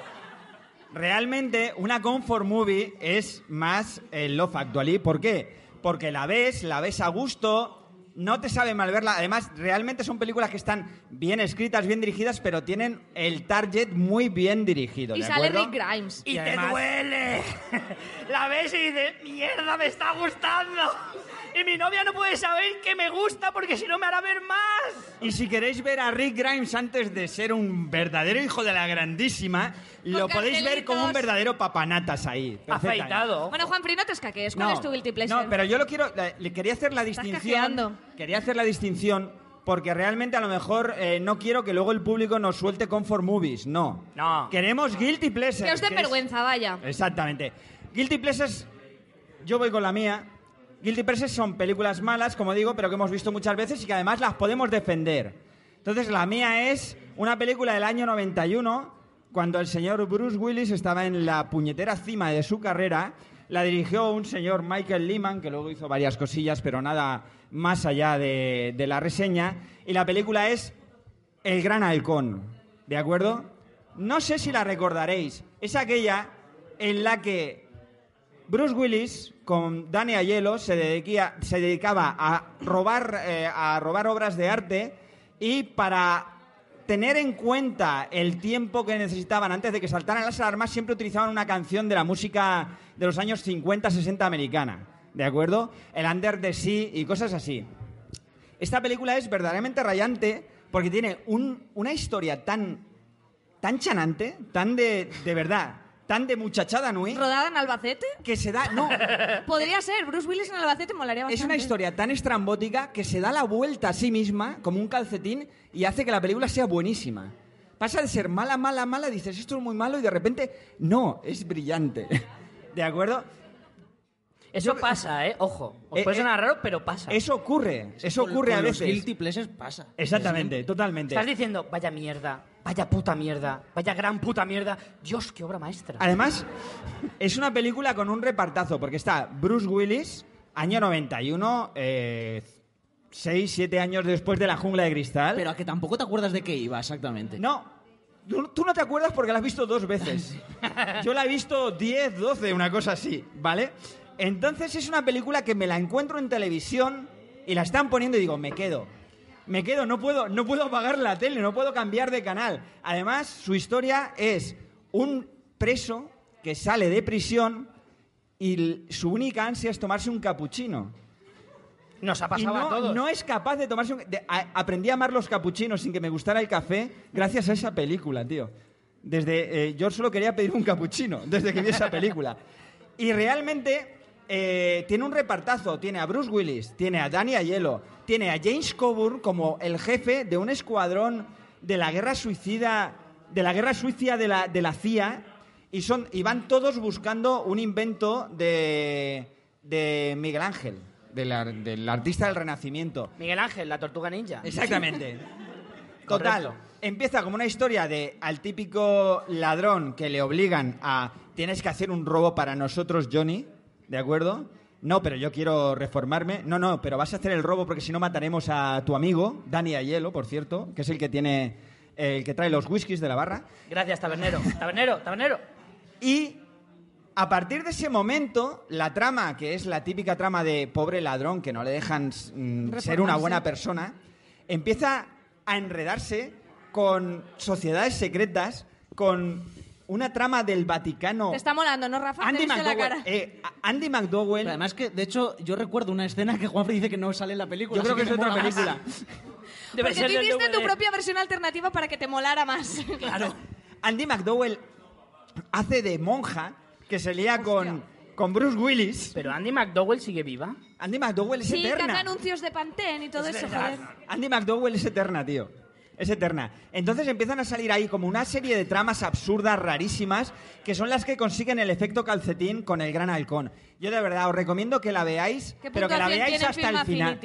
Realmente, una comfort movie es más el Love Actually. ¿Por qué? Porque la ves, la ves a gusto, no te sabe mal verla. Además, realmente son películas que están bien escritas, bien dirigidas, pero tienen el target muy bien dirigido. Y ¿de sale acuerdo? Rick Grimes. Y, Y te duele. La ves y dices, mierda, me está gustando. Y mi novia no puede saber que me gusta porque si no me hará ver más. Y si queréis ver a Rick Grimes antes de ser un verdadero hijo de la grandísima, lo podéis ver como un verdadero papanatas ahí. perfectamente. Afeitado. Bueno, Juanfri, no te escaques. ¿Cuál es tu guilty pleasure? No, pero yo lo quiero. le- Le quería hacer la Estás distinción. cajeando. Quería hacer la distinción porque realmente a lo mejor eh, no quiero que luego el público nos suelte comfort movies. No. No. Queremos guilty pleasures. Que os dé que es- vergüenza, vaya. Exactamente. Guilty pleasures. Yo voy con la mía. Guilty pleasures son películas malas, como digo, pero que hemos visto muchas veces y que además las podemos defender. Entonces, la mía es una película del año 91, cuando el señor Bruce Willis estaba en la puñetera cima de su carrera. La dirigió un señor Michael Lehman, que luego hizo varias cosillas, pero nada más allá de, de la reseña. Y la película es El Gran Halcón. ¿De acuerdo? No sé si la recordaréis. Es aquella en la que Bruce Willis con Danny Aiello se, dedicaba a robar, eh, a robar obras de arte y para tener en cuenta el tiempo que necesitaban antes de que saltaran las alarmas siempre utilizaban una canción de la música de los años 50-60 americana. ¿De acuerdo? El Under the Sea y cosas así. Esta película es verdaderamente rayante porque tiene un- una historia tan, tan chanante, tan de verdad, tan de muchachada nui, ¿Rodada en Albacete? que se da... No, Podría ser. Bruce Willis en Albacete molaría bastante. es una historia tan estrambótica que se da la vuelta a sí misma como un calcetín y hace que la película sea buenísima. Pasa de ser mala, mala, mala, dices esto es muy malo y de repente no, es brillante. ¿De acuerdo? Eso pasa, ¿eh? Ojo. Os Eh, puede eh, sonar raro, pero pasa. Eso ocurre, eso ocurre con a los veces. guilty pleasures pasa. Exactamente, totalmente. Estás diciendo, vaya mierda, vaya puta mierda, vaya gran puta mierda. Dios, qué obra maestra. Además, es una película con un repartazo, porque está Bruce Willis, año 91, eh, 6, 7 años después de La Jungla de Cristal. Pero a que tampoco te acuerdas de qué iba exactamente. No, tú, tú no te acuerdas porque la has visto dos veces. Yo la he visto 10, 12, una cosa así, ¿vale? Entonces es una película que me la encuentro en televisión y la están poniendo y digo, me quedo. Me quedo, no puedo, no puedo apagar la tele, no puedo cambiar de canal. Además, su historia es un preso que sale de prisión y su única ansia es tomarse un capuchino. Nos ha Y pasado no, a todos. no es capaz de tomarse un... de- a- aprendí a amar los capuchinos sin que me gustara el café gracias a esa película, tío. Desde... eh, yo solo quería pedir un capuchino desde que vi esa película. Y realmente eh, tiene un repartazo. Tiene a Bruce Willis, tiene a Danny Aiello, tiene a James Coburn como el jefe de un escuadrón de la guerra suicida... De la guerra suicida de la, de la CIA. Y, son, y van todos buscando un invento de, de Miguel Ángel, del, ar- del artista del Renacimiento. Miguel Ángel, la tortuga ninja. Exactamente. Total, Correcto. empieza como una historia de al típico ladrón que le obligan a tienes que hacer un robo para nosotros, Johnny, ¿de acuerdo? No, pero yo quiero reformarme. No, no, pero vas a hacer el robo porque si no mataremos a tu amigo, Dani Aiello, por cierto, que es el que tiene el que trae los whiskies de la barra. Gracias, tabernero. Tabernero, tabernero. Y a partir de ese momento, la trama, que es la típica trama de pobre ladrón que no le dejan mm, ser una buena persona, empieza a enredarse con sociedades secretas, con una trama del Vaticano. Te está molando, ¿no, Rafa? Andy la McDowell, cara. eh, Andy McDowell, Pero además que, de hecho, yo recuerdo una escena que Juanfrey dice que no sale en la película. yo creo así que es otra mola película. Porque tú hiciste tu propia versión alternativa para que te molara más. Claro. Andy McDowell hace de monja que se lía con, con Bruce Willis. Pero Andy McDowell sigue viva. Andy McDowell es Sí, que hace eterna. anuncios de Pantene y todo eso, joder. Andy McDowell es eterna, tío. Es eterna. Entonces empiezan a salir ahí como una serie de tramas absurdas, rarísimas, que son las que consiguen el efecto calcetín con el gran halcón. Yo de verdad os recomiendo que la veáis, ¿Qué pero que la veáis tiene hasta el final.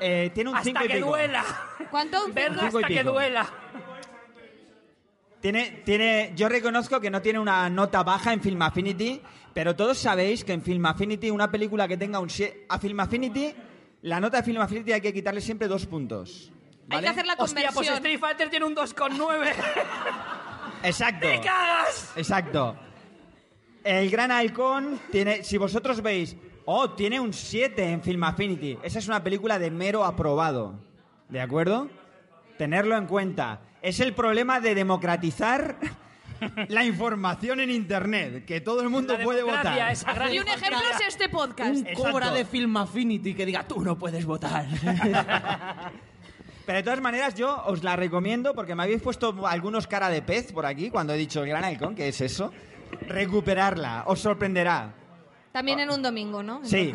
Eh, tiene un 5 Hasta y que pico. duela. ¿Cuánto? Un Verlo cinco y hasta que duela. Tiene, tiene, yo reconozco que no tiene una nota baja en Film Affinity, pero todos sabéis que en Film Affinity una película que tenga un 7... A Film Affinity, la nota de Film Affinity hay que quitarle siempre dos puntos. Hay ¿vale? que hacer la Hostia, pues. Street Fighter tiene un 2,9. Exacto. ¡Me cagas! Exacto. El Gran Halcón tiene, si vosotros veis, oh, tiene un 7 en Film Affinity. Esa es una película de mero aprobado. ¿De acuerdo? Tenerlo en cuenta. Es el problema de democratizar la información en Internet, que todo el mundo La puede votar. es sagrada Y un ejemplo es este podcast. Un Exacto. cobra de Film Affinity que diga, tú no puedes votar. Pero de todas maneras, yo os la recomiendo porque me habéis puesto algunos cara de pez por aquí cuando he dicho el Gran Halcón, que es eso. Recuperarla, os sorprenderá. También en un domingo, ¿no? Sí.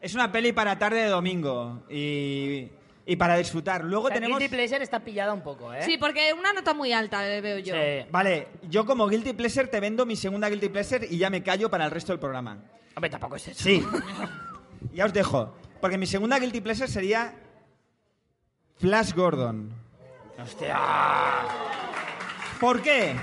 Es una peli para tarde de domingo y, y para disfrutar. Luego sea, tenemos... Guilty Pleasure está pillada un poco, ¿eh? Sí, porque una nota muy alta eh, veo yo. Sí. Vale, yo como Guilty Pleasure te vendo mi segunda Guilty Pleasure y ya me callo para el resto del programa. Hombre, tampoco es eso. Sí. ya os dejo. Porque mi segunda Guilty Pleasure sería Flash Gordon. Hostia. ¿Por qué?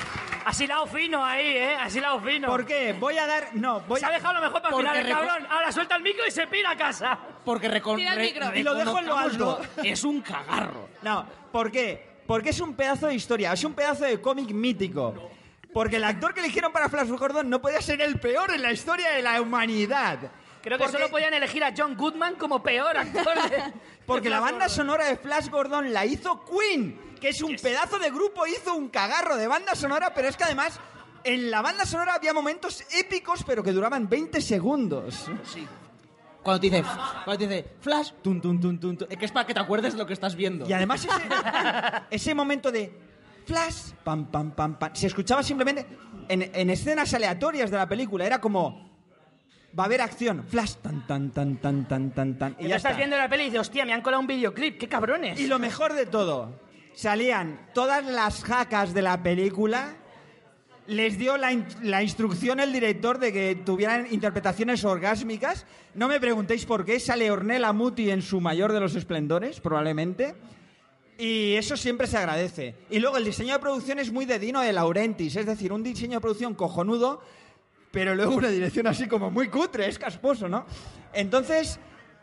Has hilado fino ahí, ¿eh? Has hilado fino. ¿Por qué? Voy a dar... No, voy Se ha dejado lo mejor para el Porque final, el reco- cabrón. Ahora suelta el micro y se pira a casa. Porque recon- Tira el re- micro. Y lo dejo en lo alto. reconozcámoslo, Es un cagarro. No, ¿por qué? Porque es un pedazo de historia, es un pedazo de cómic mítico. Porque el actor que eligieron para Flash Gordon no podía ser el peor en la historia de la humanidad. Creo que Porque- solo podían elegir a John Goodman como peor actor. de- Porque la banda Gordon. sonora de Flash Gordon la hizo Queen, que es un pedazo de grupo, hizo un cagarro de banda sonora, pero es que además en la banda sonora había momentos épicos, pero que duraban 20 segundos. Cuando te dice, cuando te dice flash, tun, tun, tun, es que es para que te acuerdes de lo que estás viendo. Y además ese, ese momento de flash, pam, pam, pam, pam, se escuchaba simplemente en, en escenas aleatorias de la película. Era como, va a haber acción, flash, tan, tan, tan, tan, tan, tan, tan. Y ya estás está. viendo la peli y dices, hostia, me han colado un videoclip, qué cabrones. Y lo mejor de todo, salían todas las jacas de la película, les dio la, in- la instrucción el director de que tuvieran interpretaciones orgásmicas. No me preguntéis por qué, sale Ornella Muti en su mayor de los esplendores, probablemente. Y eso siempre se agradece. Y luego el diseño de producción es muy de Dino de Laurentiis, es decir, un diseño de producción cojonudo, pero luego una dirección así como muy cutre, es casposo, ¿no? Entonces,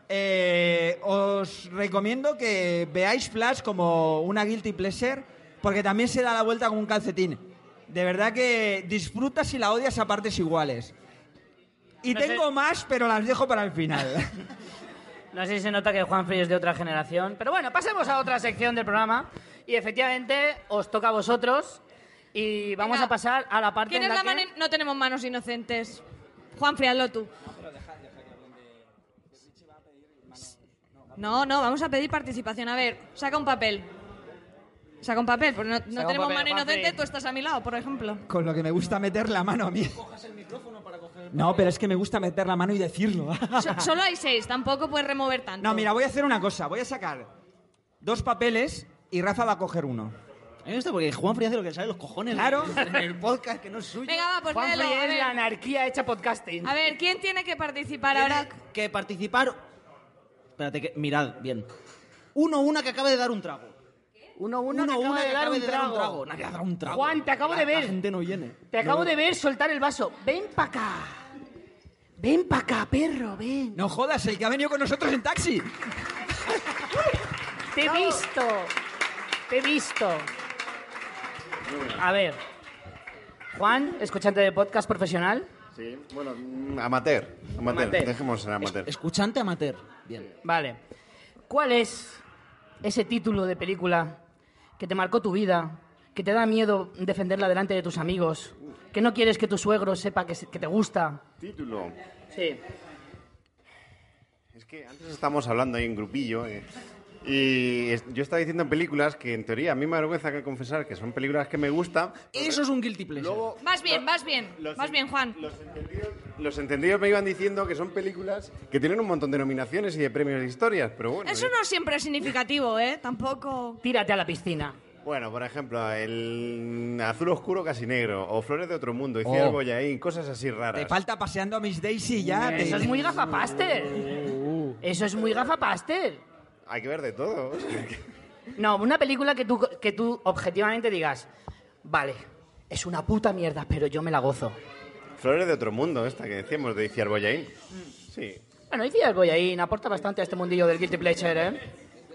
eh, os recomiendo que veáis Flash como una guilty pleasure, porque también se da la vuelta con un calcetín. De verdad que disfrutas y la odias a partes iguales. Y No sé- tengo más, pero las dejo para el final. No sé si se nota que Juan Frío es de otra generación. Pero bueno, pasemos a otra sección del programa. Y efectivamente, os toca a vosotros. Y vamos Venga. a pasar a la parte ¿Quién en es la la que... mano? No tenemos manos inocentes. Juan, hazlo tú. No, no, vamos a pedir participación. A ver, saca un papel. Saca un papel, porque no, tenemos papel, mano inocente, tú estás a mi lado, por ejemplo. Con lo que me gusta meter la mano a mí. No, pero es que me gusta meter la mano y decirlo. So- solo hay seis, tampoco puedes remover tanto. No, mira, voy a hacer una cosa. Voy a sacar dos papeles y Rafa va a coger uno. A mí me gusta porque Juan Frías hace lo que le sale los cojones. Claro. En el podcast que no es suyo. Venga, va, pues léelo, a es la anarquía hecha podcasting. A ver, ¿quién tiene que participar Tiene ahora? que participar. Espérate, que mirad bien. Uno, una que acaba de dar un trago. Uno, uno, Uno, que acaba una de que dar acaba un de dar un trago. Nadie ha dado un trago. Juan, te acabo La- de ver. La gente no viene. Te acabo de ver soltar el vaso. Ven pa' acá. Ven pa' acá, perro, ven. No jodas, el que ha venido con nosotros en taxi. Te he visto. Te he visto. A ver. Juan, escuchante de podcast profesional. Sí, bueno, mm, amateur, amateur, Amateur. dejemos en amateur. Escuchante amateur. Bien. Vale. ¿Cuál es ese título de película que te marcó tu vida, que te da miedo defenderla delante de tus amigos, que no quieres que tu suegro sepa que, se- que te gusta? Título. Sí. Es que antes estábamos hablando ahí en grupillo eh, y es- yo estaba diciendo en películas que en teoría a mí me da vergüenza que confesar que son películas que me gustan. Eso es un guilty pleasure. Luego Vas bien, vas bien, los en- bien, Juan. Los entendidos, los entendidos me iban diciendo que son películas que tienen un montón de nominaciones y de premios de historias, pero bueno. Eso eh. no siempre es significativo, ¿eh? Tampoco... Tírate a la piscina. Bueno, por ejemplo, el azul oscuro casi negro, o flores de otro mundo, y Oh. Cielo Boyaín, cosas así raras. Te falta paseando a Miss Daisy ya. te- Eso es muy gafapaster. Eso es muy gafapaster. Hay que ver de todo. o sea, que- No, una película que tú, que tú objetivamente digas, vale, es una puta mierda, pero yo me la gozo. Flores de otro mundo, esta que decíamos, de Iciar Boyaín. Sí. Bueno, algo ahí, aporta bastante a este mundillo del guilty pleasure, ¿eh?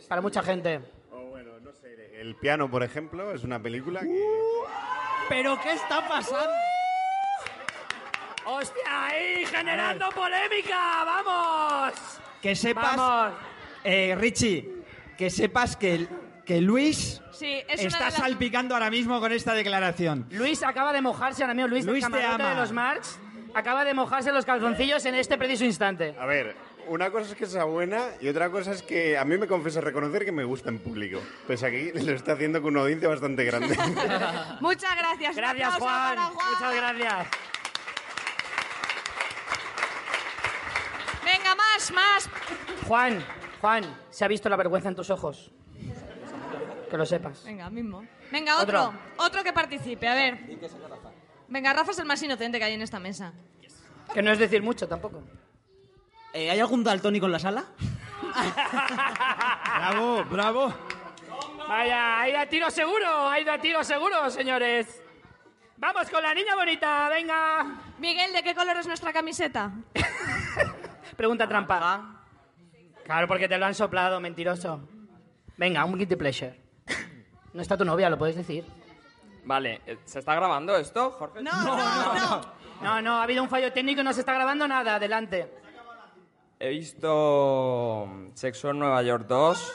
Para mucha gente. O bueno, no sé, El piano, por ejemplo, es una película que... ¿Pero qué está pasando? ¡Hostia, ahí! ¡Generando polémica! ¡Vamos! Que sepas, ¡Vamos! Eh, Richie, que sepas que, que Luis Sí, es una está las- salpicando ahora mismo con esta declaración. Luis acaba de mojarse ahora mismo. Luis, Luis del te camarote ama. de los Marx acaba de mojarse los calzoncillos en este preciso instante. A ver, una cosa es que sea buena y otra cosa es que a mí me confieso reconocer que me gusta en público. Pues aquí lo está haciendo con una audiencia bastante grande. Muchas gracias. Gracias, Juan. Juan. Muchas gracias. Venga, más, más. Juan, Juan, se ha visto la vergüenza en tus ojos. Que lo sepas. Venga, mismo. Venga, otro. Otro. Otro, que participe, a ver. Venga, Rafa es el más inocente que hay en esta mesa. Que no es decir mucho tampoco. Eh, ¿Hay algún daltónico en la sala? Bravo, bravo. Vaya, ha ido a tiro seguro, ha ido a tiro seguro, señores. Vamos con la niña bonita, venga. Miguel, ¿de qué color es nuestra camiseta? Pregunta trampa. Claro, porque te lo han soplado, mentiroso. Venga, un guilty pleasure. No está tu novia, lo puedes decir. Vale, eh, ¿se está grabando esto, Jorge? No, no, no. No, no, ha habido un fallo técnico y no se está grabando nada. Adelante. He visto Sexo en Nueva York 2.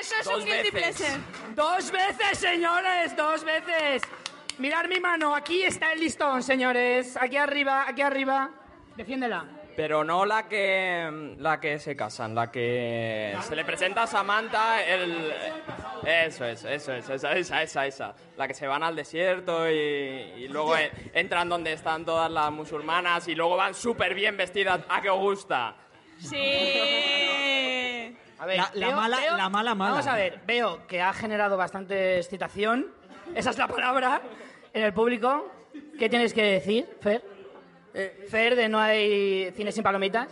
Eso es Dos un guilty veces. pleasure. Dos veces, señores, dos veces. Mirar mi mano, aquí está el listón, señores. Aquí arriba, aquí arriba. Defiéndela. Pero no la que la que se casan, la que se le presenta a Samantha el eso es, eso es, esa, esa, esa, esa. La que se van al desierto y, y luego en- entran donde están todas las musulmanas y luego van súper bien vestidas. ¿A qué os gusta? Sí. A ver, La- la mala- la mala, mala. Vamos a ver, veo que ha generado bastante excitación. Esa es la palabra en el público. ¿Qué tienes que decir, Fer? Fer, de No hay cine sin palomitas.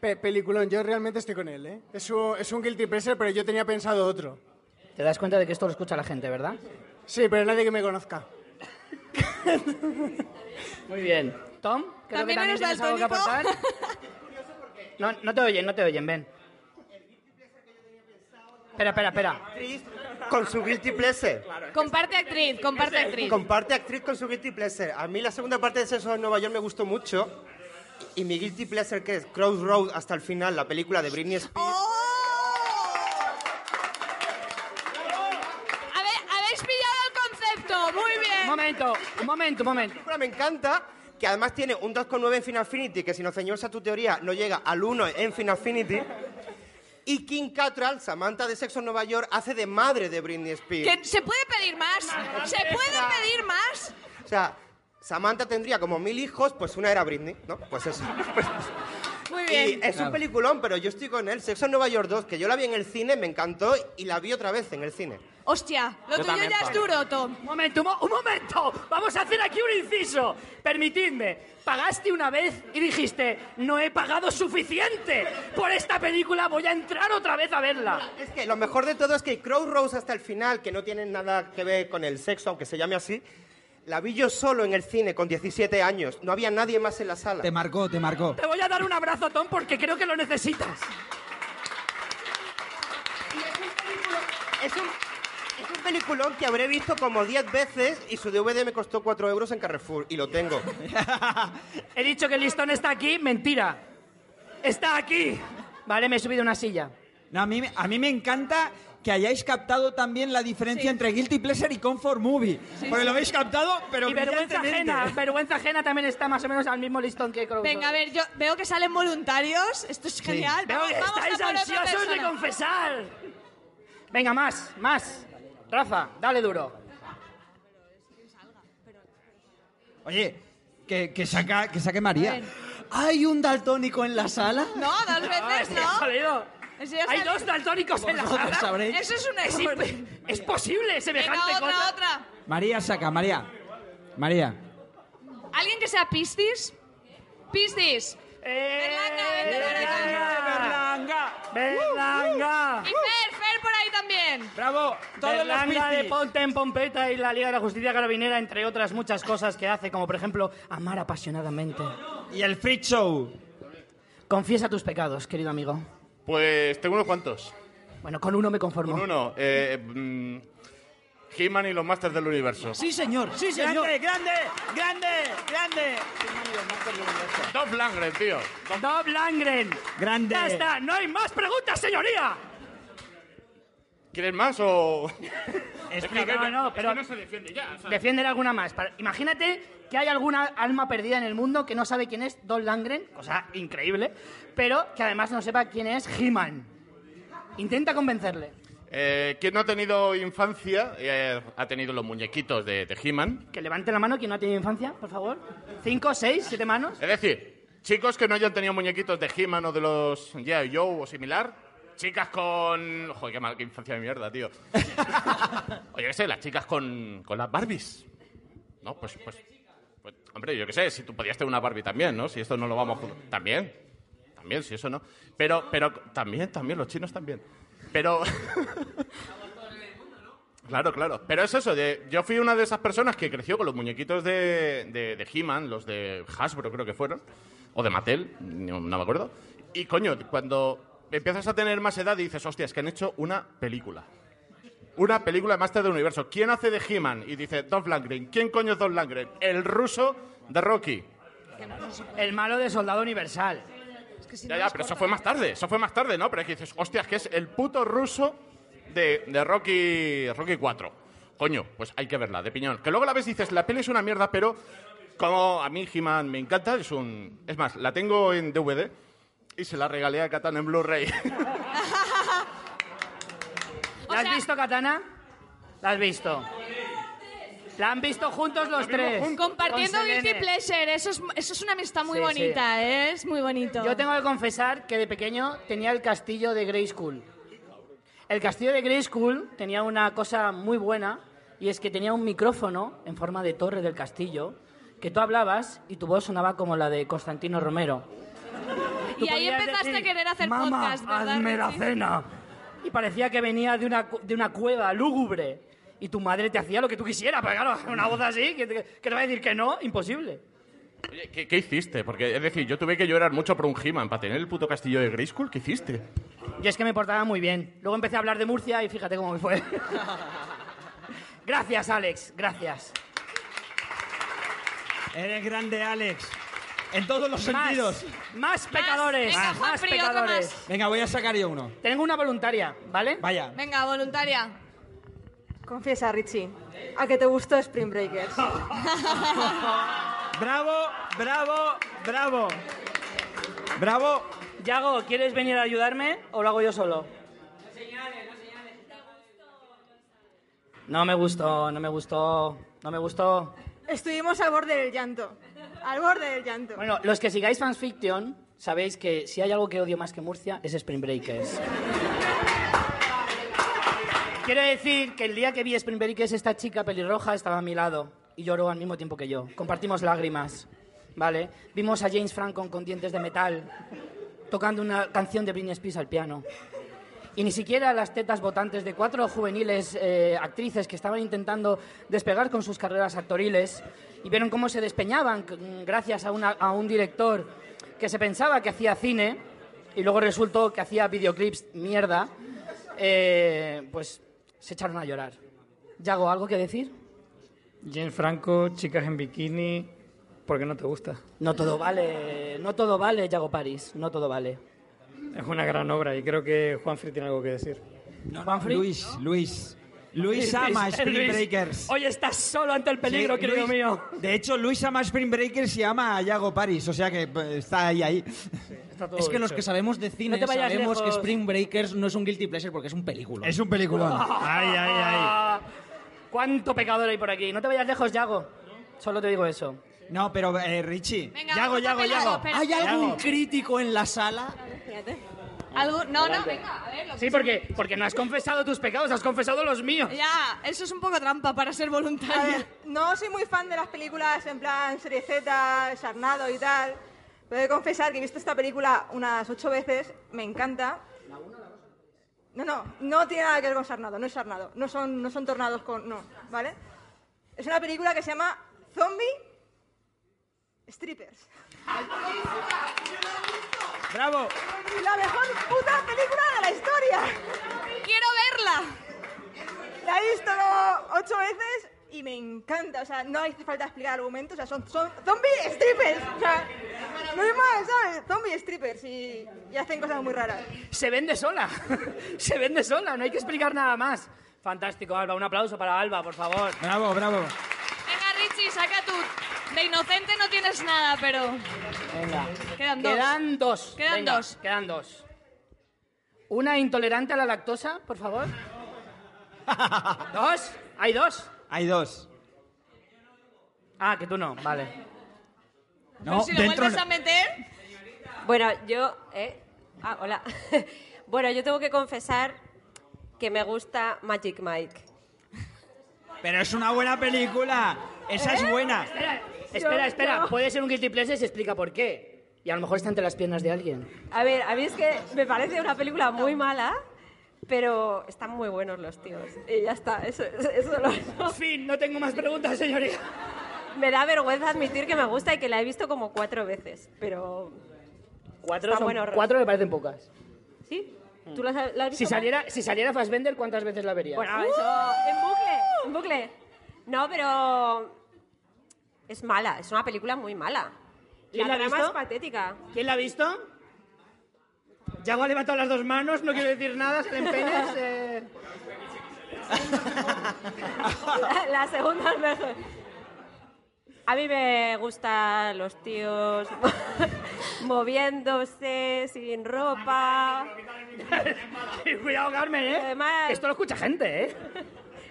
Pe- peliculón, yo realmente estoy con él, ¿eh? Es un, es un guilty pleasure, pero yo tenía pensado otro. Te das cuenta de que esto lo escucha la gente, ¿verdad? Sí, pero nadie que me conozca. Muy bien. Tom, creo que ¿También también eres tienes algo que aportar. No, no te oyen, no te oyen, ven. Espera, espera, espera. Con su guilty pleasure. Comparte actriz, comparte actriz. Comparte actriz con su guilty pleasure. A mí la segunda parte de Sexo en Nueva York me gustó mucho. Y mi guilty pleasure, que es Crossroad hasta el final, la película de Britney Spears. ¡Oh! A ver, habéis pillado el concepto. Muy Un bien. momento, un momento, un momento. película me encanta, que además tiene un 2,9 en Final Affinity, que si nos ceñimos a tu teoría no llega al 1 en Final Affinity. Y Kim Cattrall, Samantha de Sexo en Nueva York, hace de madre de Britney Spears. ¿Que ¿Se puede pedir más? ¿Se puede pedir más? O sea, Samantha tendría como mil hijos, pues una era Britney, ¿no? Pues eso. Muy Y es un peliculón, pero yo estoy con él. Sexo en Nueva York 2, que yo la vi en el cine, me encantó y la vi otra vez en el cine. Hostia, lo Yo tuyo también, ya es Pablo. duro, Tom. Un momento, un, mo- un momento. Vamos a hacer aquí un inciso. Permitidme. Pagaste una vez y dijiste, no he pagado suficiente por esta película, voy a entrar otra vez a verla. Es que lo mejor de todo es que Crossroads hasta el final, que no tiene nada que ver con el sexo, aunque se llame así, la vi yo solo en el cine con 17 años. No había nadie más en la sala. Te marcó, te marcó. Te voy a dar un abrazo, Tom, porque creo que lo necesitas. Es un, es un peliculón que habré visto como 10 veces y su DVD me costó 4 euros en Carrefour y lo tengo. He dicho que el listón está aquí, mentira. Está aquí. Vale, me he subido a una silla. No, a, mí, me- a mí me encanta que hayáis captado también la diferencia entre Guilty Pleasure y Comfort Movie. porque lo habéis captado, pero y vergüenza ajena. Vergüenza ajena también está más o menos al mismo listón que Crow. Venga, a ver, yo veo que salen voluntarios. Esto es genial. Veo que estáis ansiosos de confesar. Venga, más, más. Rafa, dale duro. Oye, que, que, saca, que saque María. ¿Hay un daltónico en la sala? No, dos veces no. Hay dos daltónicos en la sala. sabréis. Eso es una Es, imp- es posible semejante Venga, otra, cosa. otra. María saca, María. María. ¿Alguien que sea Piscis? Piscis. Eh, Berlanga, vente para acá. Berlanga. Berlanga. Y Fer, Fer por ahí también. Bravo. Todos los Berlanga de Piscis. Ponte en Pompeta y la Liga de la Justicia Carabinera, entre otras muchas cosas que hace, como por ejemplo amar apasionadamente. Y el Freak Show. Confiesa tus pecados, querido amigo. Pues tengo unos cuantos. Bueno, con uno me conformo. Con uno, eh, mm, He-Man y los Masters del Universo. Sí, señor, sí, señor. Grande, grande, grande, grande. Dolph Lundgren, tío. Bob Langren. Grande. Ya está, no hay más preguntas, señoría. ¿Quieres más o...? No, no, pero no se defiende ya. ¿sabes? defiéndele alguna más. Para- Imagínate que hay alguna alma perdida en el mundo que no sabe quién es Don Langren, cosa increíble, pero que además no sepa quién es He-Man. Intenta convencerle. Eh, ¿Quién no ha tenido infancia? eh, ha tenido los muñequitos de, de He-Man. Que levante la mano quien no ha tenido infancia, por favor. ¿Cinco, seis, siete manos? Es decir, chicos que no hayan tenido muñequitos de He-Man o de los G.I. Joe o similar. Chicas con... Joder, qué mal, qué infancia de mierda, tío. Oye, qué sé, las chicas con, con las Barbies. No, pues, pues, Hombre, yo qué sé, si tú podías tener una Barbie también, ¿no? Si esto no lo vamos a... También. También, si eso no. Pero, pero... También, también, los chinos también. Pero... Claro, claro. Pero es eso, de, yo fui una de esas personas que creció con los muñequitos de, de, de He-Man, los de Hasbro creo que fueron, o de Mattel, no me acuerdo. Y coño, cuando empiezas a tener más edad y dices, hostia, es que han hecho una película. Una película de Master del Universo. ¿Quién hace de He-Man? Y dice, Dolph Lundgren. ¿Quién coño es Dolph Lundgren? El ruso de Rocky. El malo de Soldado Universal. Ya, ya, pero eso fue más tarde, eso fue más tarde, ¿no? Pero es que dices, hostia, es que es el puto ruso de, de Rocky, Rocky 4. Coño, pues hay que verla, de piñón. Que luego la ves y dices, la peli es una mierda, pero como a mí He-Man me encanta, es un... Es más, la tengo en DVD y se la regalé a Katana en Blu-ray. ¿La has visto, Katana? ¿La has visto? La han visto juntos los tres. Compartiendo con Guilty Selene. Pleasure, eso es, eso es una amistad muy Sí, bonita, ¿eh? es muy bonito. Yo tengo que confesar que de pequeño tenía el castillo de Grey School. El castillo de Grey School tenía una cosa muy buena y es que tenía un micrófono en forma de torre del castillo que tú hablabas y tu voz sonaba como la de Constantino Romero. Tú Y ahí podías empezaste decir, a querer hacer "Mamá, podcast, ¿verdad? hazme la Richie?" cena. Y parecía que venía de una, de una cueva lúgubre. Y tu madre te hacía lo que tú quisieras. Pero claro, una voz así, que te, que te va a decir que no, imposible. Oye, ¿qué, qué hiciste? Porque, es decir, yo tuve que llorar mucho por un He-Man para tener el puto castillo de Grayskull. ¿Qué hiciste? Y es que me portaba muy bien. Luego empecé a hablar de Murcia y fíjate cómo me fue. gracias, Alex, gracias. Eres grande, Alex. En todos los Más, sentidos. Más pecadores, Venga, más, otro pecadores. más. Venga, voy a sacar yo uno. Tengo una voluntaria, ¿vale? Vaya. Venga, voluntaria. Confiesa, Richie, a que te gustó Spring Breakers. Bravo, bravo, bravo. Bravo. Yago, ¿quieres venir a ayudarme o lo hago yo solo? No me gustó, no me gustó, no me gustó. Estuvimos al borde del llanto. Al borde del llanto. Bueno, los que sigáis Fansfiction sabéis que si hay algo que odio más que Murcia es Spring Breakers. Quiero decir que el día que vi Spring Breakers esta chica pelirroja estaba a mi lado y lloró al mismo tiempo que yo. Compartimos lágrimas, ¿vale? Vimos a James Franco con dientes de metal tocando una canción de Britney Spears al piano. Y ni siquiera las tetas votantes de cuatro juveniles eh, actrices que estaban intentando despegar con sus carreras actoriles y vieron cómo se despeñaban gracias a, una- a un director que se pensaba que hacía cine y luego resultó que hacía videoclips mierda, eh, pues se echaron a llorar. ¿Yago, algo que decir? James Franco, chicas en bikini, ¿por qué no te gusta? No todo vale, no todo vale, Yago Paris, no todo vale. Es una gran obra y creo que Juanfrey tiene algo que decir. Juanfrey. Luis, Luis. Luis ama Luis, Spring Luis, Breakers. Hoy estás solo ante el peligro, Sí, querido Luis- mío. De hecho, Luis ama Spring Breakers y ama a Yago Paris, o sea que pues, está ahí, ahí. Es que los que sabemos de cine No sabemos que lejos. Spring Breakers no es un guilty pleasure porque es un película. Es un peliculón. Ay, ay, ay. ¿Cuánto pecador hay por aquí? No te vayas lejos, Yago. Solo te digo eso. No, pero eh, Richie. Venga, Yago, vamos a Yago, pelar, Yago. espera. ¿Hay algún Yago. crítico en la sala? ¿Algo? No, no, venga, a ver. Lo que Sí, porque, porque no has confesado tus pecados, has confesado los míos. Ya, eso es un poco trampa para ser A voluntaria. ver, no soy muy fan de las películas en plan serie Z, Sarnado y tal. Pero he de confesar que he visto esta película unas ocho veces, me encanta. No, no, no tiene nada que ver con Sarnado, no es Sarnado. No son, no son tornados con. No, ¿vale? Es una película que se llama Zombie Strippers. Bravo. La mejor puta película de la historia. ¡Quiero verla! La he visto ocho veces y me encanta. O sea, no hace falta explicar argumentos. O sea, son, son zombie strippers. O sea, no hay más, ¿sabes? Zombie strippers y, y hacen cosas muy raras. Se vende sola. Se vende sola, no hay que explicar nada más. Fantástico, Alba. Un aplauso para Alba, por favor. Bravo, bravo. Richie, saca tu... De inocente no tienes nada, pero... Venga. Quedan dos. Quedan dos. Quedan Venga, dos. Quedan dos. Una intolerante a la lactosa, por favor. ¿Dos? ¿Hay dos? Hay dos. Ah, que tú no, vale. No, si lo dentro vuelves no. a meter... Bueno, yo... ¿eh? Ah, hola. bueno, yo tengo que confesar que me gusta Magic Mike. Pero es una buena película. Esa es buena. Espera, espera, espera. Puede ser un guilty pleasure si explica por qué. Y a lo mejor está entre las piernas de alguien. A ver, a mí es que me parece una película muy mala, pero están muy buenos los tíos. Y ya está, eso, eso lo- Fin, no tengo más preguntas, señoría. Me da vergüenza admitir que me gusta y que la he visto como cuatro veces, pero... Cuatro, son- cuatro me parecen pocas. ¿Sí? ¿Tú la has, visto? Si saliera, si saliera Fassbender, ¿cuántas veces la verías? Bueno, eso... En bucle, en bucle. No, pero... Es mala, es una película muy mala. ¿Quién la ha trama es patética. ¿Quién la ha visto? Yago ha levantado las dos manos, no quiero decir nada, salen penes. eh. La, la segunda es mejor. A mí me gustan los tíos moviéndose sin ropa. Cuidado, Carmen, ¿eh? Además- Esto lo escucha gente, ¿eh?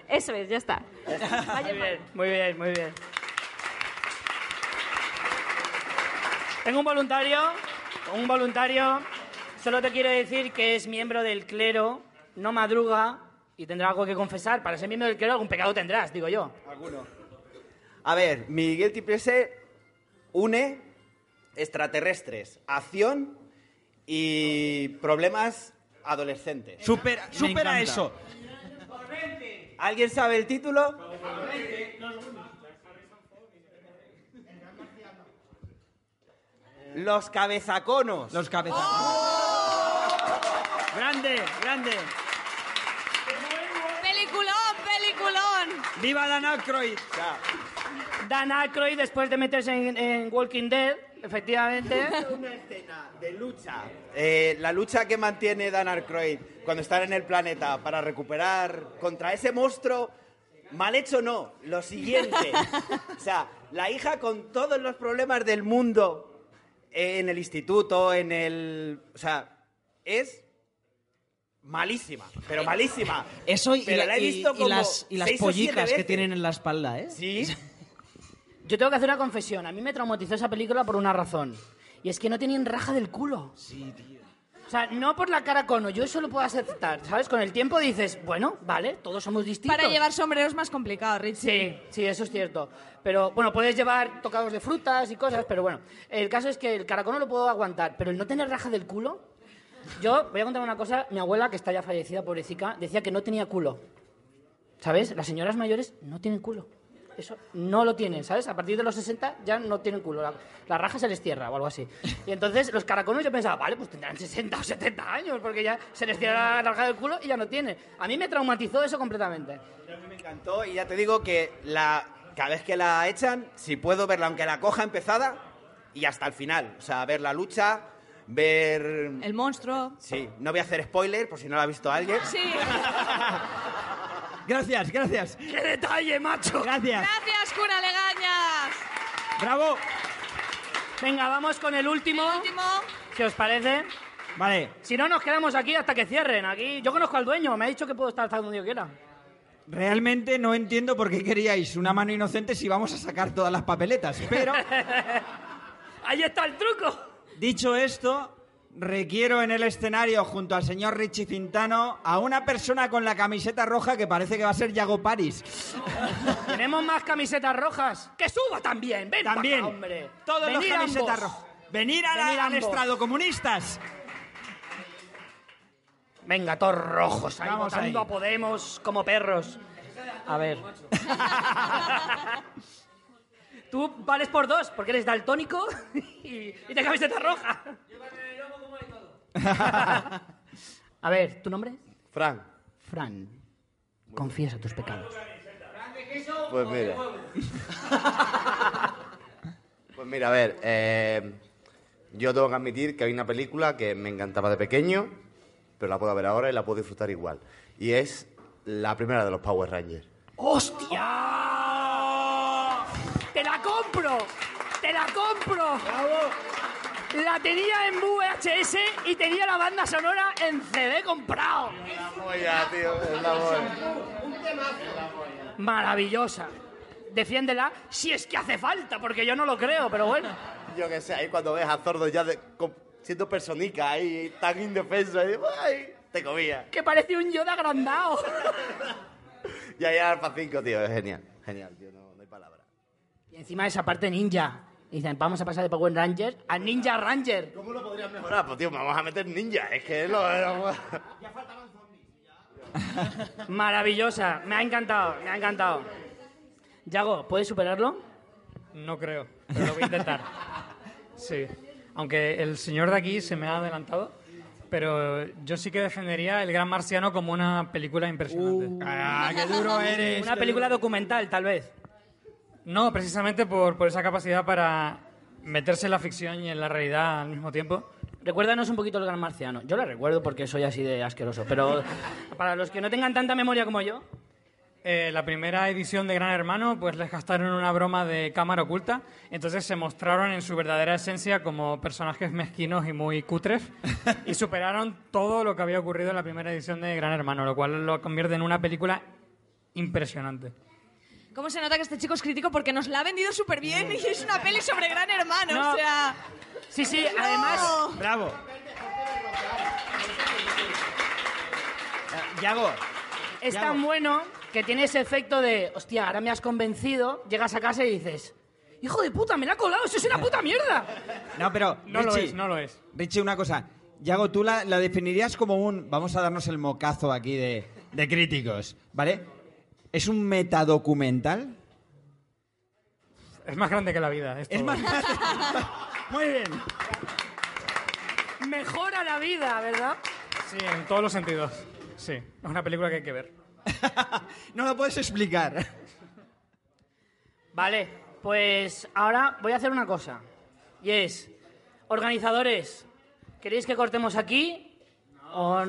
Eso es, ya está. Muy bien, muy bien, muy bien. Tengo un voluntario, un voluntario, solo te quiero decir que es miembro del clero, no madruga y tendrá algo que confesar. Para ser miembro del clero algún pecado tendrás, digo yo. Alguno. A ver, mi Guilty Pleasure une extraterrestres, acción y problemas adolescentes. Supera, supera eso. ¿Alguien sabe el título? Los cabezaconos. Los cabezaconos. Grande, grande. Peliculón, peliculón. ¡Viva Dan Aykroyd! Dan Aykroyd, después de meterse en, en Walking Dead, efectivamente. Una escena de lucha. Eh, la lucha que mantiene Dan Aykroyd cuando están en el planeta para recuperar contra ese monstruo Mal hecho no, lo siguiente. O sea, la hija con todos los problemas del mundo en el instituto, en el... O sea, es malísima, pero malísima. Eso y, Pero la- la he y- visto y como las, y las pollicas que tienen en la espalda, ¿eh? Sí. Yo tengo que hacer una confesión. A mí me traumatizó esa película por una razón. Y es que no tenían raja del culo. Sí, tío. O sea, no por la cara cono. Yo eso lo puedo aceptar, ¿sabes? Con el tiempo dices, bueno, vale, todos somos distintos. Para llevar sombrero es más complicado, Richie. Sí, sí, eso es cierto. Pero bueno, puedes llevar tocados de frutas y cosas, pero bueno. El caso es que el caracono lo puedo aguantar, pero el no tener raja del culo. Yo voy a contar una cosa. Mi abuela, que está ya fallecida, pobrecita, decía que no tenía culo. ¿Sabes? Las señoras mayores no tienen culo. Eso no lo tienen, ¿sabes? A partir de los 60 ya no tienen culo. La, la raja se les cierra o algo así. Y entonces los caraconos yo pensaba, vale, pues tendrán 60 o 70 años porque ya se les cierra la raja del culo y ya no tienen. A mí me traumatizó eso completamente. A mí me encantó y ya te digo que la, cada vez que la echan, si puedo verla, aunque la coja empezada, y hasta el final. O sea, ver la lucha, ver... El monstruo. Sí, no voy a hacer spoiler por si no la ha visto alguien. Sí. Gracias, gracias. ¡Qué detalle, macho! Gracias. Gracias, cura Legañas. Bravo. Venga, vamos con el último. Último. ¿Qué os parece? Vale, Si no, nos quedamos aquí hasta que cierren. Aquí, yo conozco al dueño, me ha dicho que puedo estar hasta donde yo quiera. realmente no entiendo por qué queríais una mano inocente si vamos a sacar todas las papeletas. Pero, Ahí está el truco. dicho esto, requiero en el escenario, junto al señor Richie Fintano, a una persona con la camiseta roja que parece que va a ser Yago Paris. Tenemos más camisetas rojas. ¡Que suba también! ¡Ven También. acá, hombre! Todos los Venid camisetas rojas. Venir a la- Venid al estrado, comunistas. Venga, todos rojos, ahí Vamos votando ahí. a Podemos como perros. A ver. Tú vales por dos, porque eres daltónico y, y de camiseta roja. A ver, ¿tu nombre? Fran, Fran. Confiesa tus pecados. pues mira. Pues mira, a ver, eh, yo tengo que admitir que hay una película que me encantaba de pequeño, pero la puedo ver ahora y la puedo disfrutar igual. Y es la primera de los Power Rangers. ¡Hostia! ¡Te la compro! ¡Te la compro! La tenía en VHS y tenía la banda sonora en CD comprado. Ya, tío, es la Maravillosa. Defiéndela si es que hace falta, porque yo no lo creo, pero bueno. Yo que sé, ahí cuando ves a Zordo ya de- con- siendo personicas ahí, tan indefenso, ahí, ¡ay! te comía. Que parece un Yoda agrandado. Y ahí Alfa 5, tío, es genial. Genial, tío, no, no hay palabra. Y encima esa parte ninja. Dicen, vamos a pasar de Power Ranger a Ninja Ranger. ¿Cómo lo podrías mejorar? Pues tío, vamos a meter ninja, es que lo... Maravillosa. Me ha encantado, me ha encantado. Yago, ¿puedes superarlo? No creo, pero lo voy a intentar. Sí. Aunque el señor de aquí se me ha adelantado, pero yo sí que defendería El Gran Marciano como una película impresionante. ¡Ah, qué duro eres! Una película documental, tal vez. No, precisamente por, por esa capacidad para meterse en la ficción y en la realidad al mismo tiempo. Recuérdanos un poquito el Gran Marciano. Yo la recuerdo porque soy así de asqueroso, pero para los que no tengan tanta memoria como yo, Eh, la primera edición de Gran Hermano, pues les gastaron una broma de cámara oculta, entonces se mostraron en su verdadera esencia como personajes mezquinos y muy cutres y superaron todo lo que había ocurrido en la primera edición de Gran Hermano, lo cual lo convierte en una película impresionante. ¿Cómo se nota que este chico es crítico? Porque nos la ha vendido súper bien y es una peli sobre Gran Hermano, No. o sea... Sí, sí, No. además... ¡Bravo! Yago, Es Ya tan bueno que tiene ese efecto de, hostia, ahora me has convencido, llegas a casa y dices, hijo de puta, me la ha colado, eso es una puta mierda. No, pero. No lo Richie, es, no lo es. Richie, una cosa. Yago, tú la, la definirías como un. Vamos a darnos el mocazo aquí de, de críticos, ¿vale? ¿Es un metadocumental? Es más grande que la vida. Es, Es todo. más. Muy bien. Mejora la vida, ¿verdad? Sí, en todos los sentidos. Sí, es una película que hay que ver. No lo puedes explicar. Vale, pues ahora voy a hacer una cosa. Y es, organizadores, ¿queréis que cortemos aquí? O...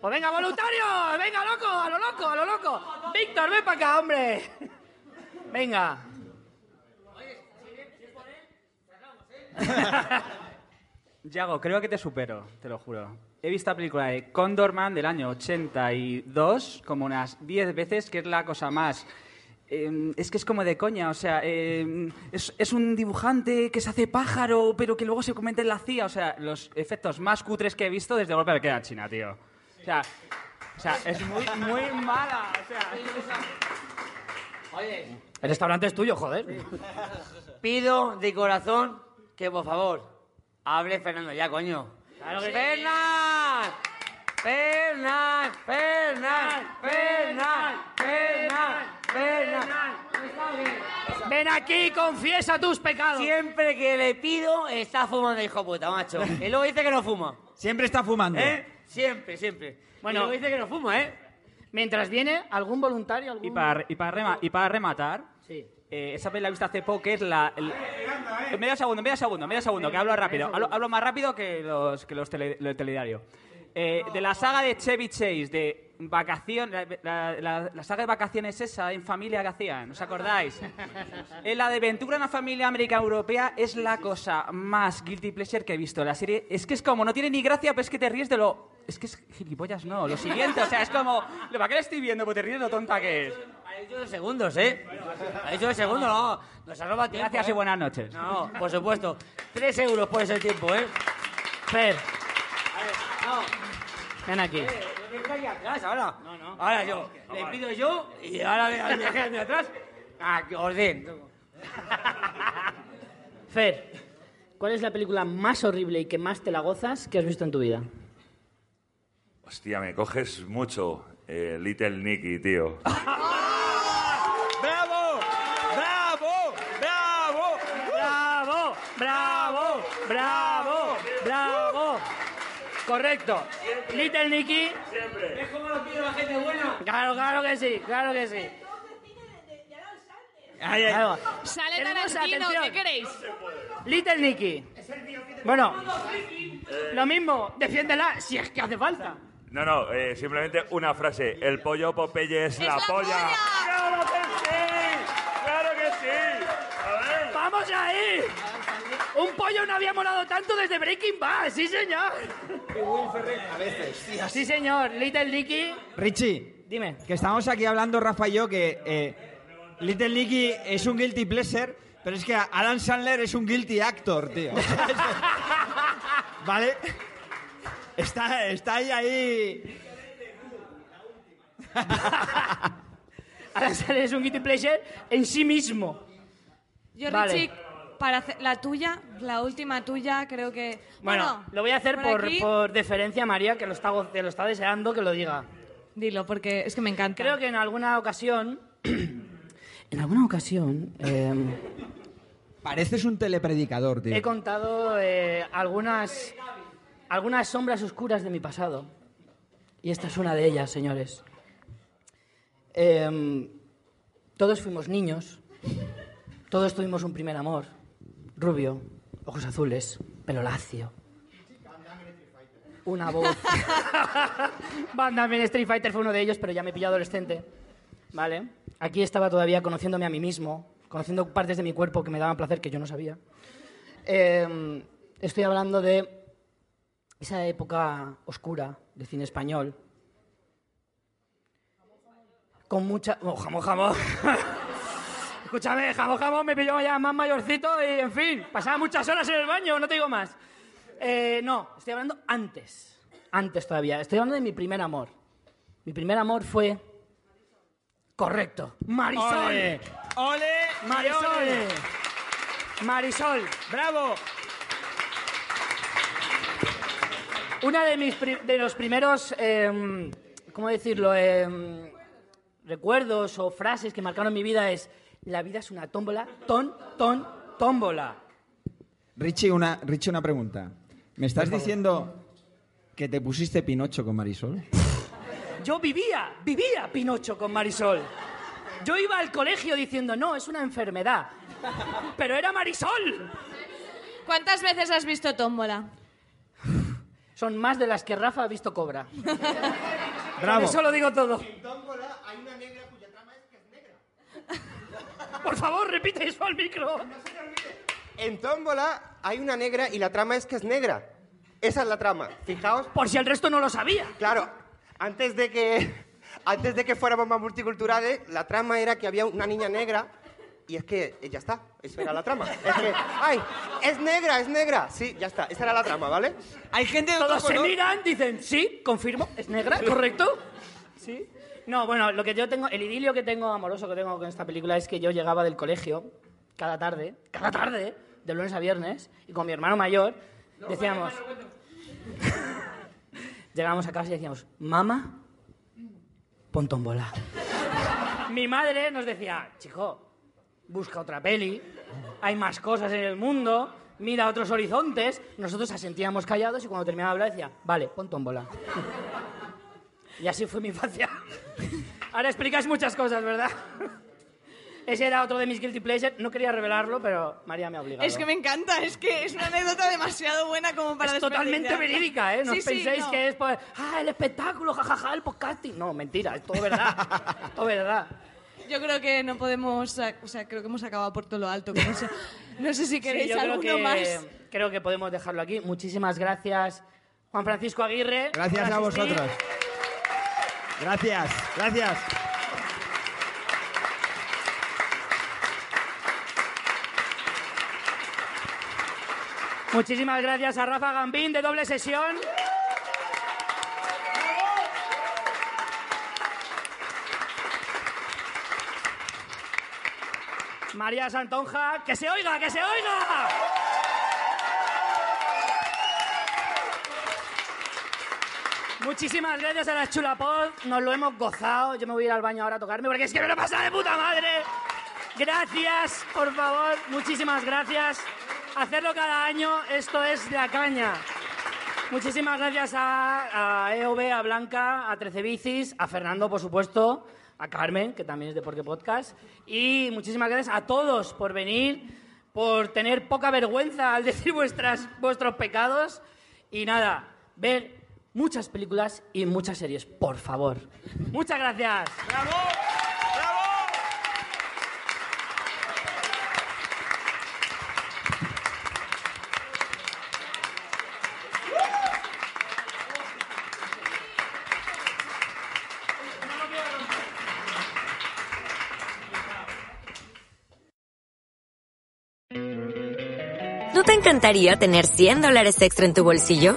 Pues venga, voluntario, venga, loco, a lo loco, a lo loco. Víctor, ven para acá, hombre. Venga. Yago, creo que te supero, te lo juro. He visto la película de Condorman del año 82 como unas 10 veces, que es la cosa más... eh, es que es como de coña, o sea, eh, es, es un dibujante que se hace pájaro, pero que luego se convierte en la CIA. O sea, los efectos más cutres que he visto desde Golpe de Queda China, tío. O sea, o sea es muy, muy mala. O sea, El restaurante es tuyo, joder. Pido de corazón que, por favor, hable Fernando ya, coño. Claro que sí. ¡Fernán! ¡Fernán! ¡Fernán! ¡Fernán! ¡Fernán! ¡Fernán! Ven aquí, confiesa tus pecados. Siempre que le pido, está fumando, hijo puta, macho. Y luego dice que no fuma. Siempre está fumando. ¿Eh? Siempre, siempre. Bueno. y luego dice que no fuma, ¿eh? Mientras viene algún voluntario, algún... y, para, y, para rema- y para rematar, Sí. eh, esa vez la he visto hace poco, que es la... el- Medio segundo, medio segundo, medio segundo, que hablo rápido. Hablo, hablo más rápido que los, que los, tele- los telediarios. Eh, de la saga de Chevy Chase, de vacaciones, la, la- la saga de vacaciones esa en familia que hacían, ¿os acordáis? En la de Ventura en la familia América Europea es la cosa más guilty pleasure que he visto. La serie es que es como, no tiene ni gracia, pero es que te ríes de lo... Es que es gilipollas, no, lo siguiente, o sea, es como... ¿Para qué le estoy viendo? Pues te ríes de lo tonta que es. Ha dicho dos segundos, ¿eh? Ha dicho dos segundos, no. Nos ha robado tiempo. Gracias ¿eh? y buenas noches. No, por supuesto. Tres euros por ese tiempo, ¿eh? Fer, No. ven aquí. Eh, ¿qué está aquí atrás ahora? No, no. Ahora yo. Le pido yo y ahora viajero de atrás. Ah, que orden. Fer, ¿cuál es la película más horrible y que más te la gozas que has visto en tu vida? Hostia, me coges mucho. eh, Little Nicky, tío. Correcto. Little Nicky. ¿Ves cómo lo pide la gente buena? Claro, claro que sí, claro que sí. Ay, ay. Claro. Sale Tenemos Tarantino, atención. ¿qué queréis? Little Nicky. Bueno, lo mismo, defiéndela si es que hace falta. No, no, eh, simplemente una frase. El pollo Popeye es, la, polla. ¡Claro que sí! ¡Claro que sí! A ver. ¡Vamos ahí! Un pollo no había molado tanto desde Breaking Bad, sí señor. A veces. Sí señor, Little Nicky. Richie, Dime. que estamos aquí hablando, Rafa y yo, que eh, Little Nicky es un guilty pleasure, pero es que Alan Sandler es un guilty actor, tío. ¿Vale? Está, está ahí, ahí. Alan Sandler es un guilty pleasure en sí mismo. Yo, Vale. Richie, para hacer la tuya, la última tuya, creo que... Bueno, lo voy a hacer por, por deferencia a María, que lo, está, que lo está deseando que lo diga. Dilo, porque es que me encanta. Creo que en alguna ocasión... en alguna ocasión... eh, Pareces un telepredicador, tío. He contado eh, algunas, algunas sombras oscuras de mi pasado. Y esta es una de ellas, señores. Em, todos fuimos niños. Todos tuvimos un primer amor. Rubio, ojos azules, pelo lacio. Una voz. Van Damme en Street Fighter fue uno de ellos, pero ya me pilló adolescente. ¿Vale? Aquí estaba todavía conociéndome a mí mismo, conociendo partes de mi cuerpo que me daban placer que yo no sabía. Eh, estoy hablando de esa época oscura del cine español. Con mucha... Oh, jamón, jamón. Escúchame, jamón, jamón me pilló ya más mayorcito y, en fin, pasaba muchas horas en el baño, no te digo más. Eh, no, estoy hablando antes. Antes todavía. Estoy hablando de mi primer amor. Mi primer amor fue... Correcto. Marisol. ¡Ole! ¡Ole! Marisol. ole! Marisol. ¡Bravo! Una de mis de los primeros, em, ¿cómo decirlo? Em, recuerdos o frases que marcaron mi vida es la vida es una tómbola, ton, ton, tómbola. Richie, una, Richie, una pregunta. ¿Me estás diciendo que te pusiste Pinocho con Marisol? Yo vivía, vivía Pinocho con Marisol. Yo iba al colegio diciendo, no, es una enfermedad. Pero era Marisol. ¿Cuántas veces has visto Tómbola? son más de las que Rafa ha visto Cobra. Bravo. Eso lo digo todo. En Tómbola hay una negra cuya trama es que es negra. Por favor, repite eso al micro. En Tómbola hay una negra y la trama es que es negra. Esa es la trama. Fijaos. Por si el resto no lo sabía. Claro, antes de que antes de que fuéramos más multiculturales, la trama era que había una niña negra y es que eh, ya está, esa era la trama. Es que, ay, es negra, es negra. Sí, ya está, esa era la trama, ¿vale? Hay gente de Todos otro se color. miran, dicen, sí, confirmo, es negra, ¿correcto? Sí. No, bueno, lo que yo tengo, el idilio que tengo, amoroso que tengo con esta película es que yo llegaba del colegio cada tarde, cada tarde, de lunes a viernes, y con mi hermano mayor decíamos... Llegábamos a casa y decíamos, mamá, pon tómbola. Mi madre nos decía, chico, busca otra peli, hay más cosas en el mundo, mira otros horizontes. Nosotros asentíamos callados y cuando terminaba de hablar decía, vale, pon tómbola. Y así fue mi infancia. Ahora explicáis muchas cosas, ¿verdad? Ese era otro de mis guilty pleasures. No quería revelarlo, pero María me ha obligado. Es que me encanta, es que es una anécdota demasiado buena como para es totalmente verídica, ¿eh? No Sí, os sí, penséis no. que es por... Ah, el espectáculo, jajaja, el podcasting. No, mentira, es todo verdad. todo verdad. Yo creo que no podemos, o sea, creo que hemos acabado por todo lo alto. no, sé, no sé si Sí, queréis creo alguno que, más. Creo que podemos dejarlo aquí. Muchísimas gracias, Juan Francisco Aguirre. Gracias a asistir. vosotros. Gracias, gracias. Muchísimas gracias a Rafa Gambín de doble sesión. María Santonja, que se oiga, que se oiga. Muchísimas gracias a la Chulapod, nos lo hemos gozado. Yo me voy a ir al baño ahora a tocarme porque es que me lo pasa de puta madre. Gracias, por favor, muchísimas gracias. Hacerlo cada año, esto es la caña. Muchísimas gracias a, a EOB, a Blanca, a Trece Bicis, a Fernando, por supuesto, a Carmen, que también es de Porque Podcast, y muchísimas gracias a todos por venir, por tener poca vergüenza al decir vuestras, vuestros pecados, y nada, ver muchas películas y muchas series, por favor. Muchas gracias. ¿No te encantaría tener 100 dólares extra en tu bolsillo?